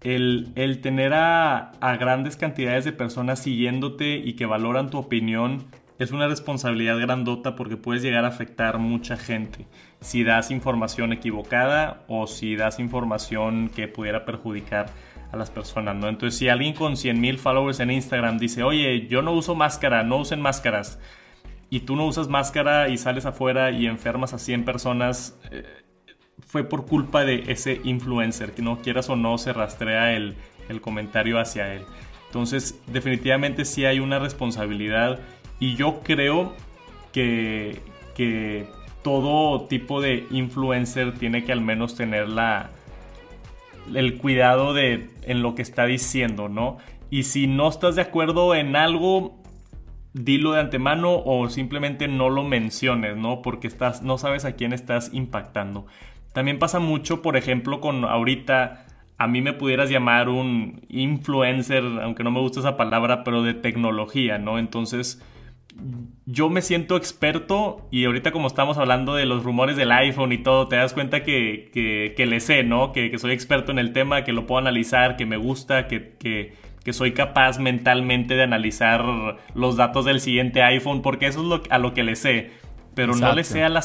el, tener a, a, grandes cantidades de personas siguiéndote y que valoran tu opinión es una responsabilidad grandota porque puedes llegar a afectar mucha gente si das información equivocada o si das información que pudiera perjudicar a las personas, ¿no? Entonces, si alguien con 100 mil followers en Instagram dice, oye, yo no uso máscara, no usen máscaras, y tú no usas máscara y sales afuera y enfermas a 100 personas, eh, fue por culpa de ese influencer, que no quieras o no se rastrea el, el comentario hacia él. Entonces, definitivamente sí hay una responsabilidad y yo creo que, que todo tipo de influencer tiene que al menos tener la, el cuidado de en lo que está diciendo, ¿no? Y si no estás de acuerdo en algo, dilo de antemano o simplemente no lo menciones, ¿no? Porque estás, no sabes a quién estás impactando. También pasa mucho, por ejemplo, con ahorita a mí me pudieras llamar un influencer, aunque no me gusta esa palabra, pero de tecnología, ¿no? Entonces, yo me siento experto y ahorita como estamos hablando de los rumores del iPhone y todo, te das cuenta que, que, le sé, ¿no? Que, soy experto en el tema, que lo puedo analizar, que me gusta, que, que, soy capaz mentalmente de analizar los datos del siguiente iPhone, porque eso es lo, a lo que le sé. Pero no, le sea la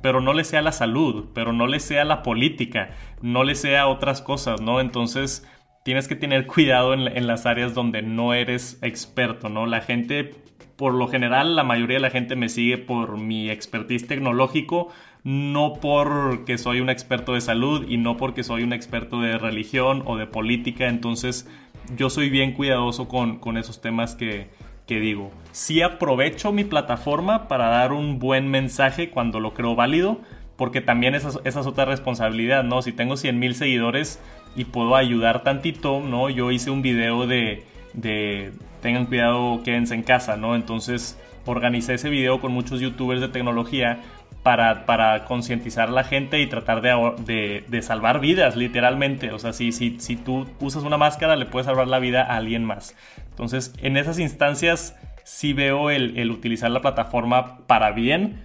pero no le sea la salud, pero no le sea la política, no le sea otras cosas, ¿no? Entonces tienes que tener cuidado en, en las áreas donde no eres experto, ¿no? La gente por lo general la mayoría de la gente me sigue por mi expertise tecnológico, no porque soy un experto de salud y no porque soy un experto de religión o de política, entonces yo soy bien cuidadoso con, esos temas que, digo. Sí aprovecho mi plataforma para dar un buen mensaje cuando lo creo válido, porque también esa, esa es otra responsabilidad, ¿no? Si tengo 100 mil seguidores y puedo ayudar tantito, ¿no? Yo hice un video de de tengan cuidado, quédense en casa, ¿no? Entonces organicé ese video con muchos youtubers de tecnología para, para concientizar a la gente y tratar de, de, salvar vidas, literalmente. O sea, si, si, si tú usas una máscara, le puedes salvar la vida a alguien más. Entonces, en esas instancias sí veo el, el utilizar la plataforma para bien,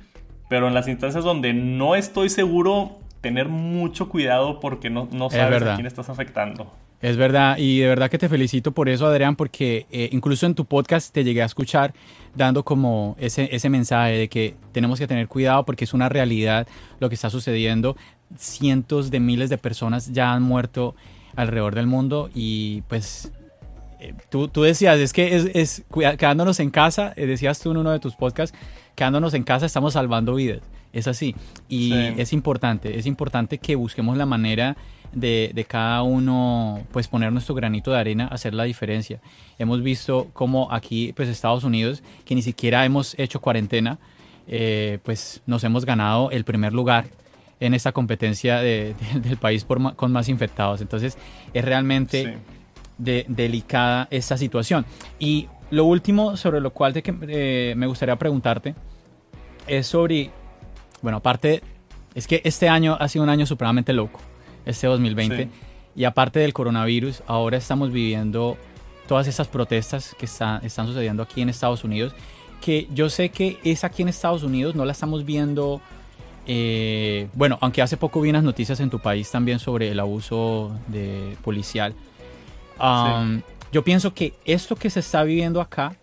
pero en las instancias donde no estoy seguro, tener mucho cuidado porque no, no sabes a quién estás afectando. Es verdad, y de verdad que te felicito por eso, Adrián, porque eh, incluso en tu podcast te llegué a escuchar dando como ese, ese mensaje de que tenemos que tener cuidado porque es una realidad lo que está sucediendo. Cientos de miles de personas ya han muerto alrededor del mundo y pues eh, tú, tú, decías, es que es, es, quedándonos en casa, eh, decías tú en uno de tus podcasts, quedándonos en casa estamos salvando vidas. Es así. Y es importante, es importante que busquemos la manera de, cada uno pues poner nuestro granito de arena, hacer la diferencia. Hemos visto como aquí pues Estados Unidos, que ni siquiera hemos hecho cuarentena, eh, pues nos hemos ganado el primer lugar en esta competencia del país con más infectados. Entonces es realmente delicada esta situación. Y lo último sobre lo cual eh, me gustaría preguntarte es sobre, bueno, aparte, es que este año ha sido un año supremamente loco este 2020. Y aparte del coronavirus, ahora estamos viviendo todas esas protestas que están sucediendo aquí en Estados Unidos, que yo sé que es aquí en Estados Unidos, no la estamos viendo, eh, bueno, aunque hace poco vi unas noticias en tu país también sobre el abuso de policial. Um, yo pienso que esto que se está viviendo acá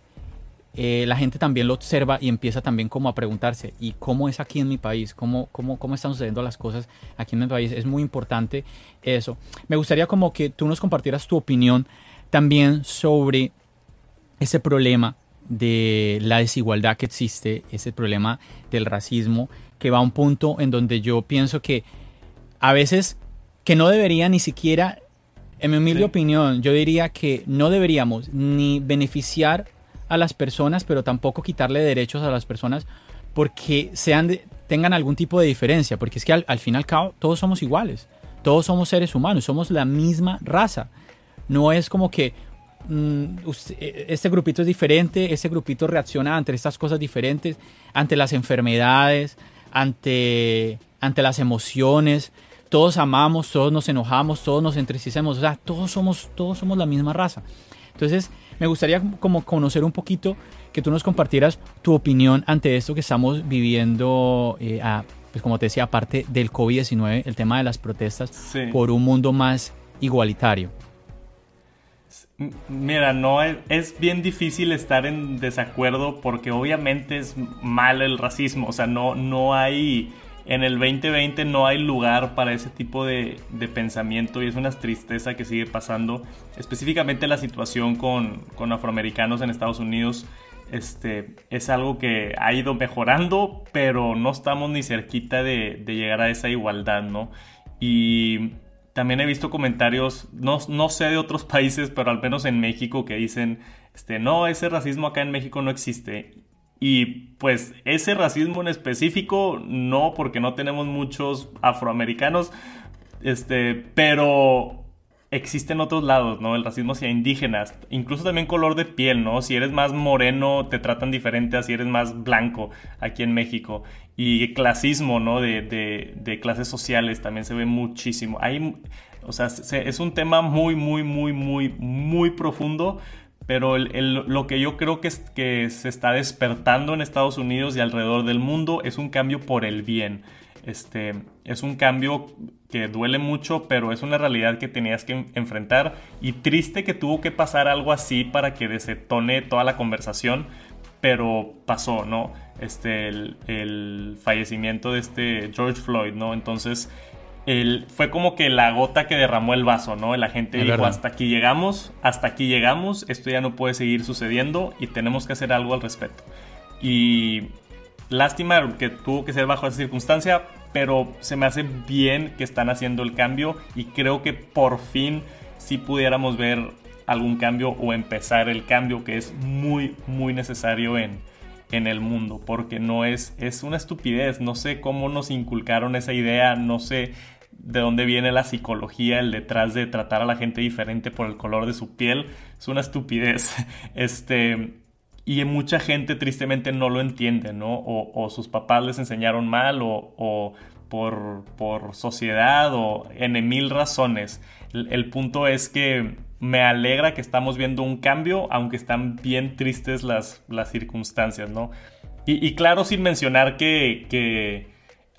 eh, la gente también lo observa y empieza también como a preguntarse, ¿y cómo es aquí en mi país? ¿Cómo, cómo, cómo están sucediendo las cosas aquí en mi país? Es muy importante eso. Me gustaría como que tú nos compartieras tu opinión también sobre ese problema de la desigualdad que existe, ese problema del racismo, que va a un punto en donde yo pienso que a veces que no debería ni siquiera, en mi humilde opinión, yo diría que no deberíamos ni beneficiar a las personas, pero tampoco quitarle derechos a las personas porque sean tengan algún tipo de diferencia, porque es que al, fin y al cabo todos somos iguales, todos somos seres humanos, somos la misma raza. No es como que mm, e, este grupito es diferente, este grupito reacciona ante estas cosas diferentes, ante las enfermedades, ante, ante las emociones. Todos amamos, todos nos enojamos, todos nos entristecemos, o sea, todos somos, todos somos la misma raza. Entonces, me gustaría como conocer un poquito, que tú nos compartieras tu opinión ante esto que estamos viviendo, eh, pues como te decía, aparte del COVID-19, el tema de las protestas por un mundo más igualitario. Mira, no es, es, bien difícil estar en desacuerdo porque obviamente es mal el racismo, o sea, no, no hay en el 2020 no hay lugar para ese tipo de, pensamiento y es una tristeza que sigue pasando. Específicamente la situación con, afroamericanos en Estados Unidos este, es algo que ha ido mejorando, pero no estamos ni cerquita de, llegar a esa igualdad, ¿no? Y también he visto comentarios, no, no, sé de otros países, pero al menos en México, que dicen, este, no, ese racismo acá en México no existe. Y pues ese racismo en específico, no, porque no tenemos muchos afroamericanos, este, pero existen otros lados, ¿no? El racismo hacia indígenas, incluso también color de piel, ¿no? Si eres más moreno, te tratan diferente a si eres más blanco aquí en México. Y clasismo, ¿no? De, de, de clases sociales también se ve muchísimo. Hay, o sea, es un tema muy, muy, muy, muy, muy profundo, pero lo que yo creo que, que se está despertando en Estados Unidos y alrededor del mundo es un cambio por el bien. Este, es un cambio que duele mucho, pero es una realidad que tenías que enfrentar y triste que tuvo que pasar algo así para que desetone toda la conversación, pero pasó, ¿no? Este, el, el fallecimiento de este George Floyd, ¿no? Entonces, fue como que la gota que derramó el vaso, ¿no? La gente dijo, hasta aquí llegamos, hasta aquí llegamos, esto ya no puede seguir sucediendo y tenemos que hacer algo al respecto. Y lástima que tuvo que ser bajo esa circunstancia, pero se me hace bien que están haciendo el cambio y creo que por fin sí pudiéramos ver algún cambio o empezar el cambio que es muy, muy necesario en, en el mundo, porque no es, es una estupidez, no sé cómo nos inculcaron esa idea, no sé de dónde viene la psicología, el detrás de tratar a la gente diferente por el color de su piel. Es una estupidez. Este. y mucha gente tristemente no lo entiende, ¿no? O, sus papás les enseñaron mal o, por, por, sociedad o en mil razones. El, punto es que me alegra que estamos viendo un cambio, aunque están bien tristes las, las circunstancias, ¿no? Y, claro, sin mencionar que,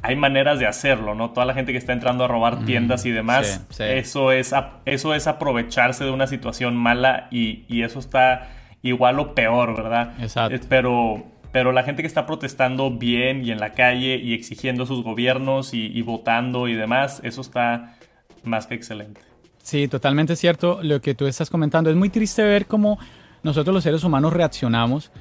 hay maneras de hacerlo, ¿no? Toda la gente que está entrando a robar tiendas y demás, Eso, es, eso es aprovecharse de una situación mala y, y eso está igual o peor, ¿verdad? Exacto. Eh, pero, pero la gente que está protestando bien y en la calle y exigiendo sus gobiernos y, votando y demás, eso está más que excelente. Sí, totalmente cierto lo que tú estás comentando. Es muy triste ver cómo nosotros los seres humanos reaccionamos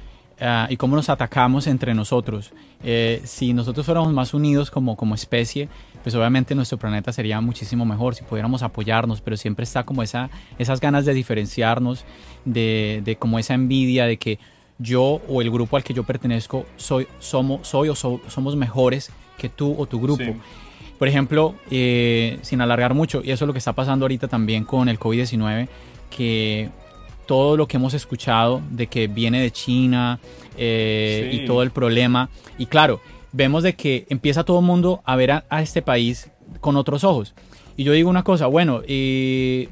ah, y cómo nos atacamos entre nosotros. Eh, si nosotros fuéramos más unidos como, como especie, pues obviamente nuestro planeta sería muchísimo mejor si pudiéramos apoyarnos, pero siempre está como esa, esas ganas de diferenciarnos, de, de como esa envidia de que yo o el grupo al que yo pertenezco soy, somos, soy o somos mejores que tú o tu grupo. Por ejemplo, eh, sin alargar mucho, y eso es lo que está pasando ahorita también con el COVID-19, que todo lo que hemos escuchado de que viene de China eh, y todo el problema, y claro, vemos de que empieza todo el mundo a ver a, este país con otros ojos. Y yo digo una cosa, bueno, eh,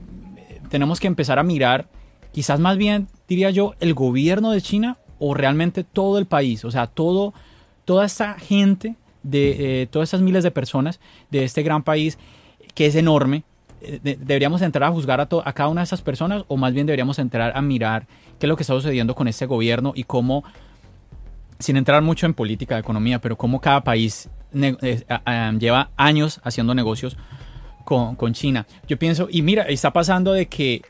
tenemos que empezar a mirar, quizás más bien, diría yo, el gobierno de China o realmente todo el país, o sea, todo, toda esta gente, de eh, todas estas miles de personas de este gran país que es enorme, eh, deberíamos entrar a juzgar a, a cada una de esas personas o más bien deberíamos entrar a mirar qué es lo que está sucediendo con este gobierno y cómo sin entrar mucho en política, de economía, pero cómo cada país eh, lleva años haciendo negocios con, con, China. Yo pienso, y mira, está pasando de que,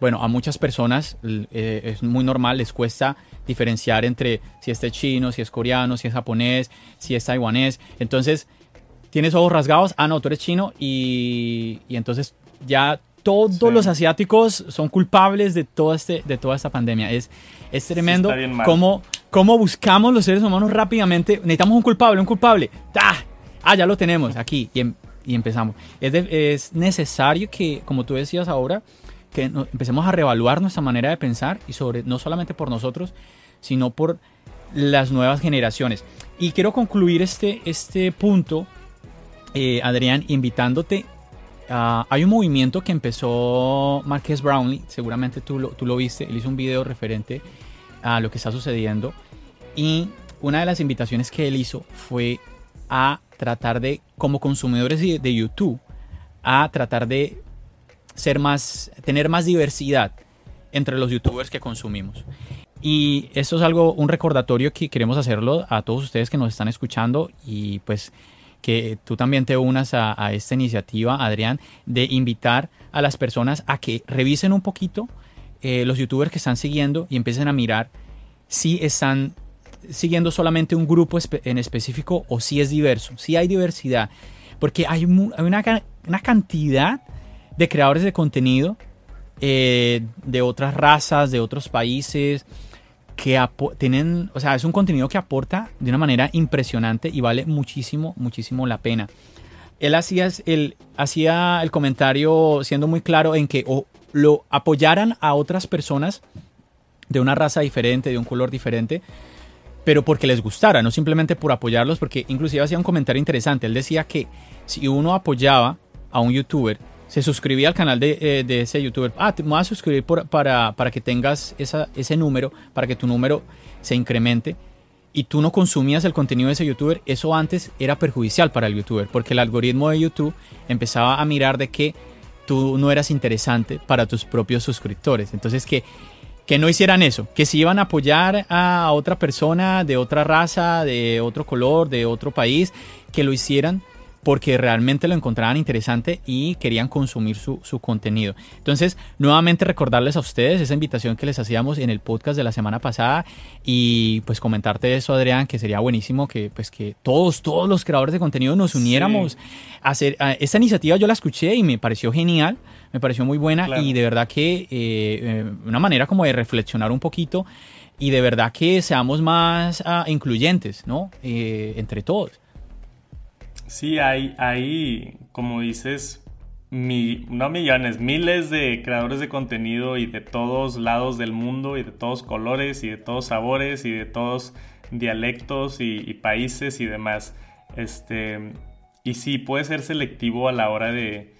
bueno, a muchas personas eh, es muy normal, les cuesta diferenciar entre si este es chino, si es coreano, si es japonés, si es taiwanés. Entonces, tienes ojos rasgados, ah, no, tú eres chino y, y entonces ya todos los asiáticos son culpables de, todo este, de toda esta pandemia. Es, es tremendo cómo, cómo, buscamos los seres humanos rápidamente. Necesitamos un culpable, un culpable. Ah, ya lo tenemos aquí y, em, y empezamos. Es, es, necesario que, como tú decías ahora, que empecemos a reevaluar nuestra manera de pensar y sobre no solamente por nosotros, sino por las nuevas generaciones. Y quiero concluir este, este punto, eh, Adrián, invitándote Ah, hay un movimiento que empezó Marques Brownlee, seguramente tú lo, tú lo viste, él hizo un video referente a lo que está sucediendo y una de las invitaciones que él hizo fue a tratar de, como consumidores de YouTube, a tratar de ser más, tener más diversidad entre los youtubers que consumimos. Y esto es algo, un recordatorio que queremos hacerlo a todos ustedes que nos están escuchando y pues que tú también te unas a, esta iniciativa, Adrián, de invitar a las personas a que revisen un poquito eh, los youtubers que están siguiendo y empiecen a mirar si están siguiendo solamente un grupo en específico o si es diverso, si hay diversidad. Porque hay, una, cantidad de creadores de contenido eh, de otras razas, de otros países, que tienen, o sea, es un contenido que aporta de una manera impresionante y vale muchísimo, muchísimo la pena. Él hacía el, hacía el comentario siendo muy claro en que o lo apoyaran a otras personas de una raza diferente, de un color diferente, pero porque les gustara, no simplemente por apoyarlos, porque inclusive hacía un comentario interesante. Él decía que si uno apoyaba a un youtuber, se suscribía al canal de, eh, de ese youtuber. Ah, te voy a suscribir para, para que tengas esa, ese número, para que tu número se incremente. Y tú no consumías el contenido de ese youtuber, eso antes era perjudicial para el youtuber, porque el algoritmo de YouTube empezaba a mirar de que tú no eras interesante para tus propios suscriptores. Entonces que, que no hicieran eso, que si iban a apoyar a otra persona de otra raza, de otro color, de otro país, que lo hicieran porque realmente lo encontraban interesante y querían consumir su, contenido. Entonces, nuevamente recordarles a ustedes esa invitación que les hacíamos en el podcast de la semana pasada y pues comentarte eso, Adrián, que sería buenísimo que pues que todos, todos los creadores de contenido nos uniéramos a hacer... esta iniciativa yo la escuché y me pareció genial, me pareció muy buena y de verdad que eh, eh, una manera como de reflexionar un poquito y de verdad que seamos más ah, incluyentes, ¿no? Eh, entre todos. Sí, hay, hay, como dices, no millones, miles de creadores de contenido y de todos lados del mundo y de todos colores y de todos sabores y de todos dialectos y, países y demás. Este, y sí, puede ser selectivo a la hora de,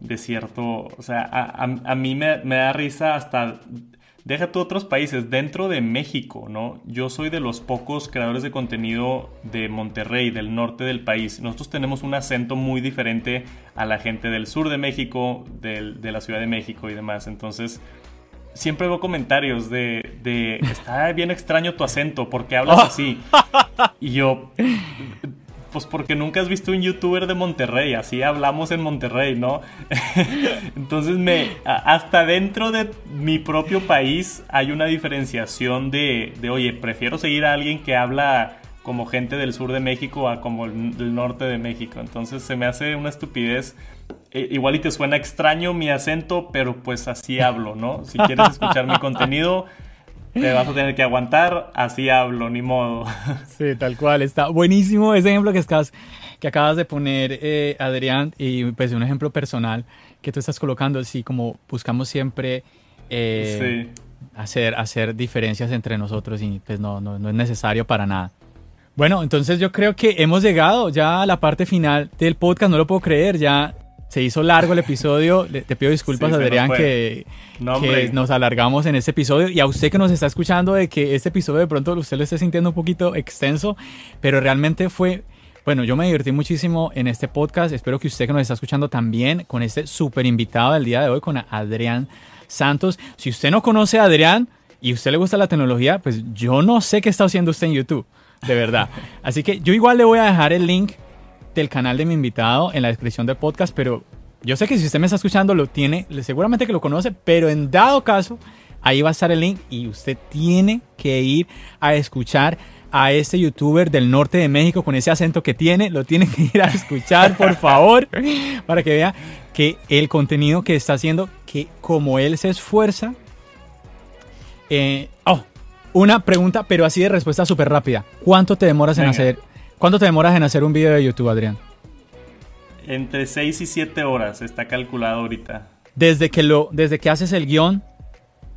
de cierto, o sea, a, mí me, me, da risa hasta Deja tú otros países, dentro de México, ¿no? Yo soy de los pocos creadores de contenido de Monterrey, del norte del país. Nosotros tenemos un acento muy diferente a la gente del sur de México, de la Ciudad de México y demás. Entonces, siempre veo comentarios de, de está bien extraño tu acento, ¿por qué hablas así? Y yo, pues porque nunca has visto un youtuber de Monterrey, así hablamos en Monterrey, ¿no? Entonces me, hasta dentro de mi propio país hay una diferenciación de, de, oye, prefiero seguir a alguien que habla como gente del sur de México a como del norte de México. Entonces se me hace una estupidez. E, igual y te suena extraño mi acento, pero pues así hablo, ¿no? Si quieres escuchar mi contenido, te vas a tener que aguantar, así hablo, ni modo. Sí, tal cual, está buenísimo ese ejemplo que, estás, que acabas de poner, eh, Adrián, y pues un ejemplo personal que tú estás colocando, así como buscamos siempre eh, hacer, hacer diferencias entre nosotros y pues no, no, no es necesario para nada. Bueno, entonces yo creo que hemos llegado ya a la parte final del podcast, no lo puedo creer, ya se hizo largo el episodio. Te pido disculpas, Adrián, que, nos alargamos en este episodio. Y a usted que nos está escuchando, de que este episodio de pronto usted lo esté sintiendo un poquito extenso, pero realmente fue. Bueno, yo me divertí muchísimo en este podcast. Espero que usted que nos está escuchando también con este súper invitado del día de hoy, con Adrián Santos. Si usted no conoce a Adrián y usted le gusta la tecnología, pues yo no sé qué está haciendo usted en YouTube, de verdad. Así que yo igual le voy a dejar el link del canal de mi invitado en la descripción del podcast, pero yo sé que si usted me está escuchando lo tiene, seguramente que lo conoce, pero en dado caso, ahí va a estar el link y usted tiene que ir a escuchar a este youtuber del norte de México con ese acento que tiene, lo tiene que ir a escuchar, por favor, para que vea que el contenido que está haciendo, que como él se esfuerza, eh, oh, una pregunta, pero así de respuesta súper rápida. ¿Cuánto te demoras en hacer ¿Cuánto te demoras en hacer un video de YouTube, Adrián? Entre 6 y 7 horas está calculado ahorita. Desde que lo, desde que haces el guion,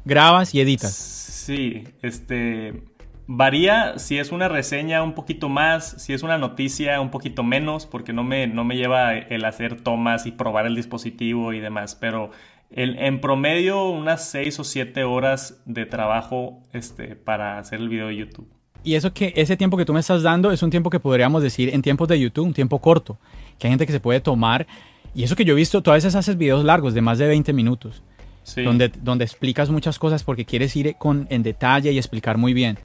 grabas y editas. Sí, este varía si es una reseña un poquito más, si es una noticia un poquito menos, porque no me, no me lleva el hacer tomas y probar el dispositivo y demás, pero el, en promedio unas 6 o 7 horas de trabajo este, para hacer el video de YouTube. Y eso que ese tiempo que tú me estás dando es un tiempo que podríamos decir en tiempos de YouTube, un tiempo corto, que hay gente que se puede tomar. Y eso que yo he visto, tú a veces haces videos largos de más de 20 minutos, donde, donde explicas muchas cosas porque quieres ir con, en detalle y explicar muy bien.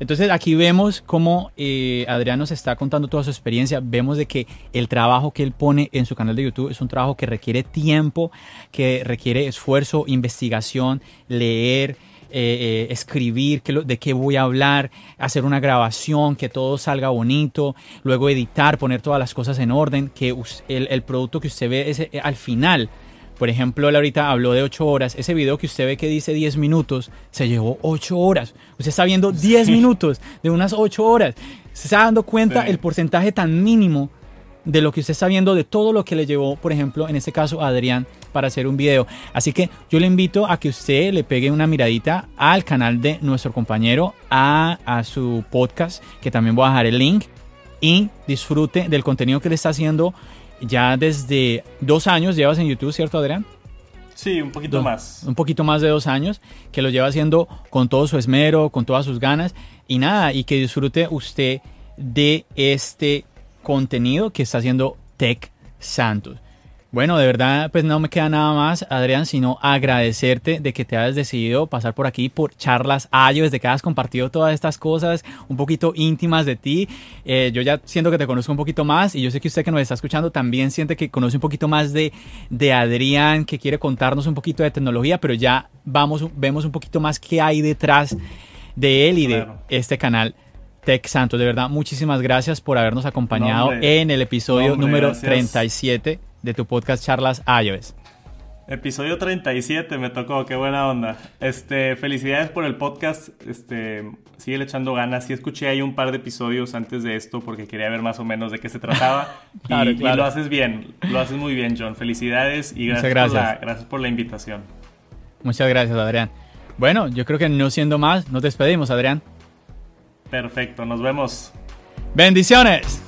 Entonces aquí vemos cómo eh, Adrián nos está contando toda su experiencia. Vemos de que el trabajo que él pone en su canal de YouTube es un trabajo que requiere tiempo, que requiere esfuerzo, investigación, leer, eh, eh, escribir de qué voy a hablar, hacer una grabación, que todo salga bonito, luego editar, poner todas las cosas en orden, que el, producto que usted ve es, eh, al final. Por ejemplo, él ahorita habló de 8 horas. Ese video que usted ve que dice 10 minutos, se llevó 8 horas. Usted está viendo 10 minutos de unas 8 horas. Se está dando cuenta el porcentaje tan mínimo de lo que usted está viendo, de todo lo que le llevó, por ejemplo, en este caso a Adrián para hacer un video. Así que yo le invito a que usted le pegue una miradita al canal de nuestro compañero, a, a su podcast, que también voy a dejar el link, y disfrute del contenido que le está haciendo ya desde dos años. Llevas en YouTube, ¿cierto, Adrián? Sí, un poquito más. Un poquito más de dos años, que lo lleva haciendo con todo su esmero, con todas sus ganas. Y nada, y que disfrute usted de este contenido que está haciendo Tech Santos. Bueno, de verdad, pues no me queda nada más, Adrián, sino agradecerte de que te hayas decidido pasar por aquí por charlas Ayo, desde que has compartido todas estas cosas un poquito íntimas de ti. Eh, yo ya siento que te conozco un poquito más y yo sé que usted que nos está escuchando también siente que conoce un poquito más de, de Adrián, que quiere contarnos un poquito de tecnología, pero ya vamos, vemos un poquito más qué hay detrás de él y de este canal Tech Santos. De verdad, muchísimas gracias por habernos acompañado en el episodio número 37 de tu podcast Charlas iOS. Episodio 37 me tocó, qué buena onda. Este, felicidades por el podcast. Este, sigue echando ganas. Sí escuché ahí un par de episodios antes de esto porque quería ver más o menos de qué se trataba. y, lo haces bien, lo haces muy bien, John. Felicidades y gracias, gracias. Por, la, gracias por la invitación. Muchas gracias, Adrián. Bueno, yo creo que no siendo más, nos despedimos, Adrián. Perfecto, nos vemos. Bendiciones.